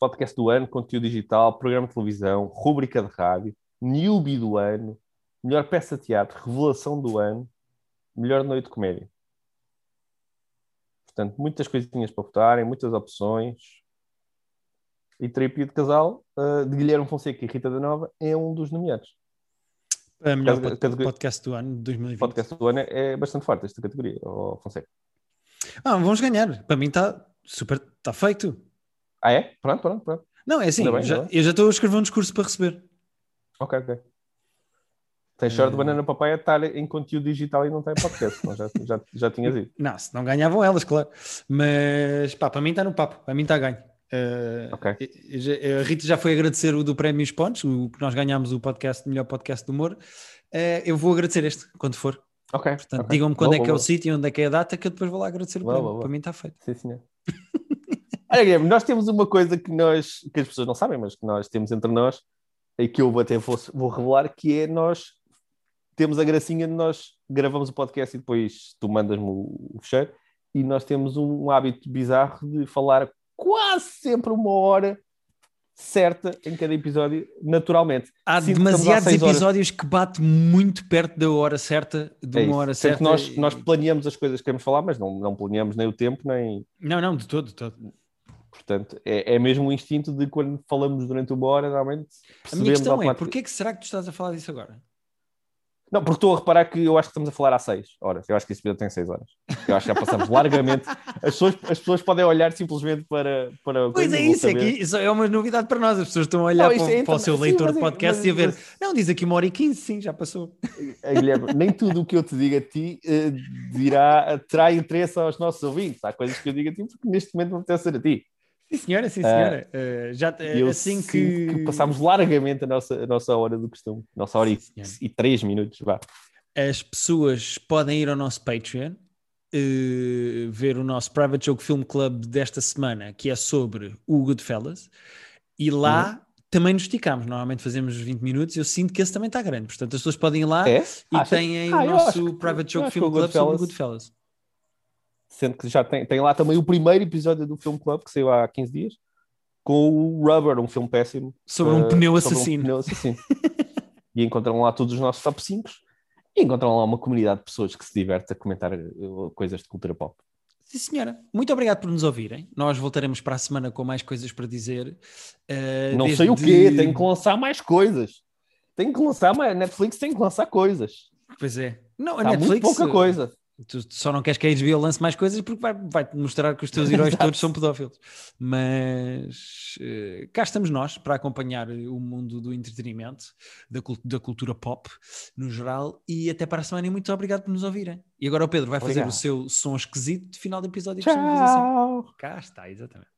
podcast do ano, conteúdo digital, programa de televisão, rúbrica de rádio, newbie do ano, melhor peça de teatro, revelação do ano, melhor noite de comédia. Portanto, muitas coisinhas para votarem, muitas opções. E Terapia de Casal, uh, de Guilherme Fonseca e Rita da Nova, é um dos nomeados. A melhor pod- cada- podcast do ano de 2020. O podcast do ano é bastante forte, esta categoria, ó Fonseca. Ah, vamos ganhar. Para mim está super. Está feito. Ah, é? Pronto, pronto, pronto. Não, é assim. Bem, já- eu já estou a escrever um discurso para receber. Ok, ok. Tem short de Eh. banana papaya estar em conteúdo digital e não tem podcast, já, já, já tinhas [LAUGHS] ido. Não, se não ganhavam elas, claro. Mas pá, para mim está no papo. Para mim está ganho. Eh, Ok. eu já- a Rita já foi agradecer o do Prémio Os Pontos, o que nós ganhámos o podcast, melhor podcast do humor. Eh, eu vou agradecer este, quando for. Ok. Portanto, ok. digam-me quando Boa, é que é boa, o sítio, onde é que é a data, que eu depois vou lá agradecer o Boa, prémio. Para mim está feito. Sim, senhor. [LAUGHS] Olha, Guilherme, nós temos uma coisa que nós, que as pessoas não sabem, mas que nós temos entre nós, e que eu até vou, vou revelar, que é nós temos a gracinha de nós gravamos o podcast e depois tu mandas-me o, o fecheiro, e nós temos um hábito bizarro de falar quase sempre uma hora certa em cada episódio, naturalmente. Há Sinto demasiados episódios que bate muito perto da hora certa, de É uma isso. hora certa. que nós, nós planeamos as coisas que queremos falar, mas não, não planeamos nem o tempo, nem, Não, não, de todo, de todo. Portanto, é, é mesmo o instinto de quando falamos durante uma hora, realmente A minha questão é, porquê que será que tu estás a falar disso agora? Não, porque estou a reparar que eu acho que estamos a falar há seis horas. Eu acho que esse vídeo tem seis horas. Eu acho que já passamos [LAUGHS] largamente. As pessoas, as pessoas podem olhar simplesmente para. para Pois é isso, é que isso é uma novidade para nós. As pessoas estão a olhar Não, para, é para o seu sim, leitor mas de é- podcast mas- e a ver. mas- Não, diz aqui uma hora e quinze, sim, já passou. Eh, Guilherme, nem tudo o que eu te digo a ti eh, dirá, terá interesse aos nossos ouvintes. Há coisas que eu digo a ti porque neste momento não apetece ser a ti. Sim, senhora, sim, senhora. Eh, já, E eu assim sinto que. passámos largamente a nossa, a nossa hora do costume. Nossa hora e, Sim, senhora. e três minutos. Vá. As pessoas podem ir ao nosso Patreon. eh, ver o nosso Private Joke Film Club desta semana, que é sobre o Goodfellas, e lá Uhum. também nos esticamos. Normalmente fazemos 20 minutos. Eu sinto que esse também está grande, portanto, as pessoas podem ir lá É? e Achas? têm Ah, o nosso que- Private Joke que Film Club sobre o Goodfellas- Goodfellas. Sendo que já tem, tem lá também o primeiro episódio do Film Club, que saiu há 15 dias, com o Rubber, um filme péssimo. Sobre um eh, pneu sobre um assassino. pneu assassino. [LAUGHS] e encontram lá todos os nossos top 5 e encontram lá uma comunidade de pessoas que se diverte a comentar eh, coisas de cultura pop. Sim, senhora. Muito obrigado por nos ouvirem. Nós voltaremos para a semana com mais coisas para dizer. Eh, Não desde- sei o quê, tenho que lançar mais coisas. Tenho que lançar mais. Netflix tem que lançar coisas. Pois é. Não, a Há muito Netflix. pouca coisa. Tu só não queres que a HBO lance mais coisas porque vai- vai-te mostrar que os teus heróis [LAUGHS] todos são pedófilos. Mas eh, cá estamos nós para acompanhar o mundo do entretenimento, da, da cultura pop no geral. E até para a semana. E muito obrigado por nos ouvirem. E agora o Pedro vai fazer Obrigado. o seu som esquisito de final de episódio. Tchau. Cá está, exatamente.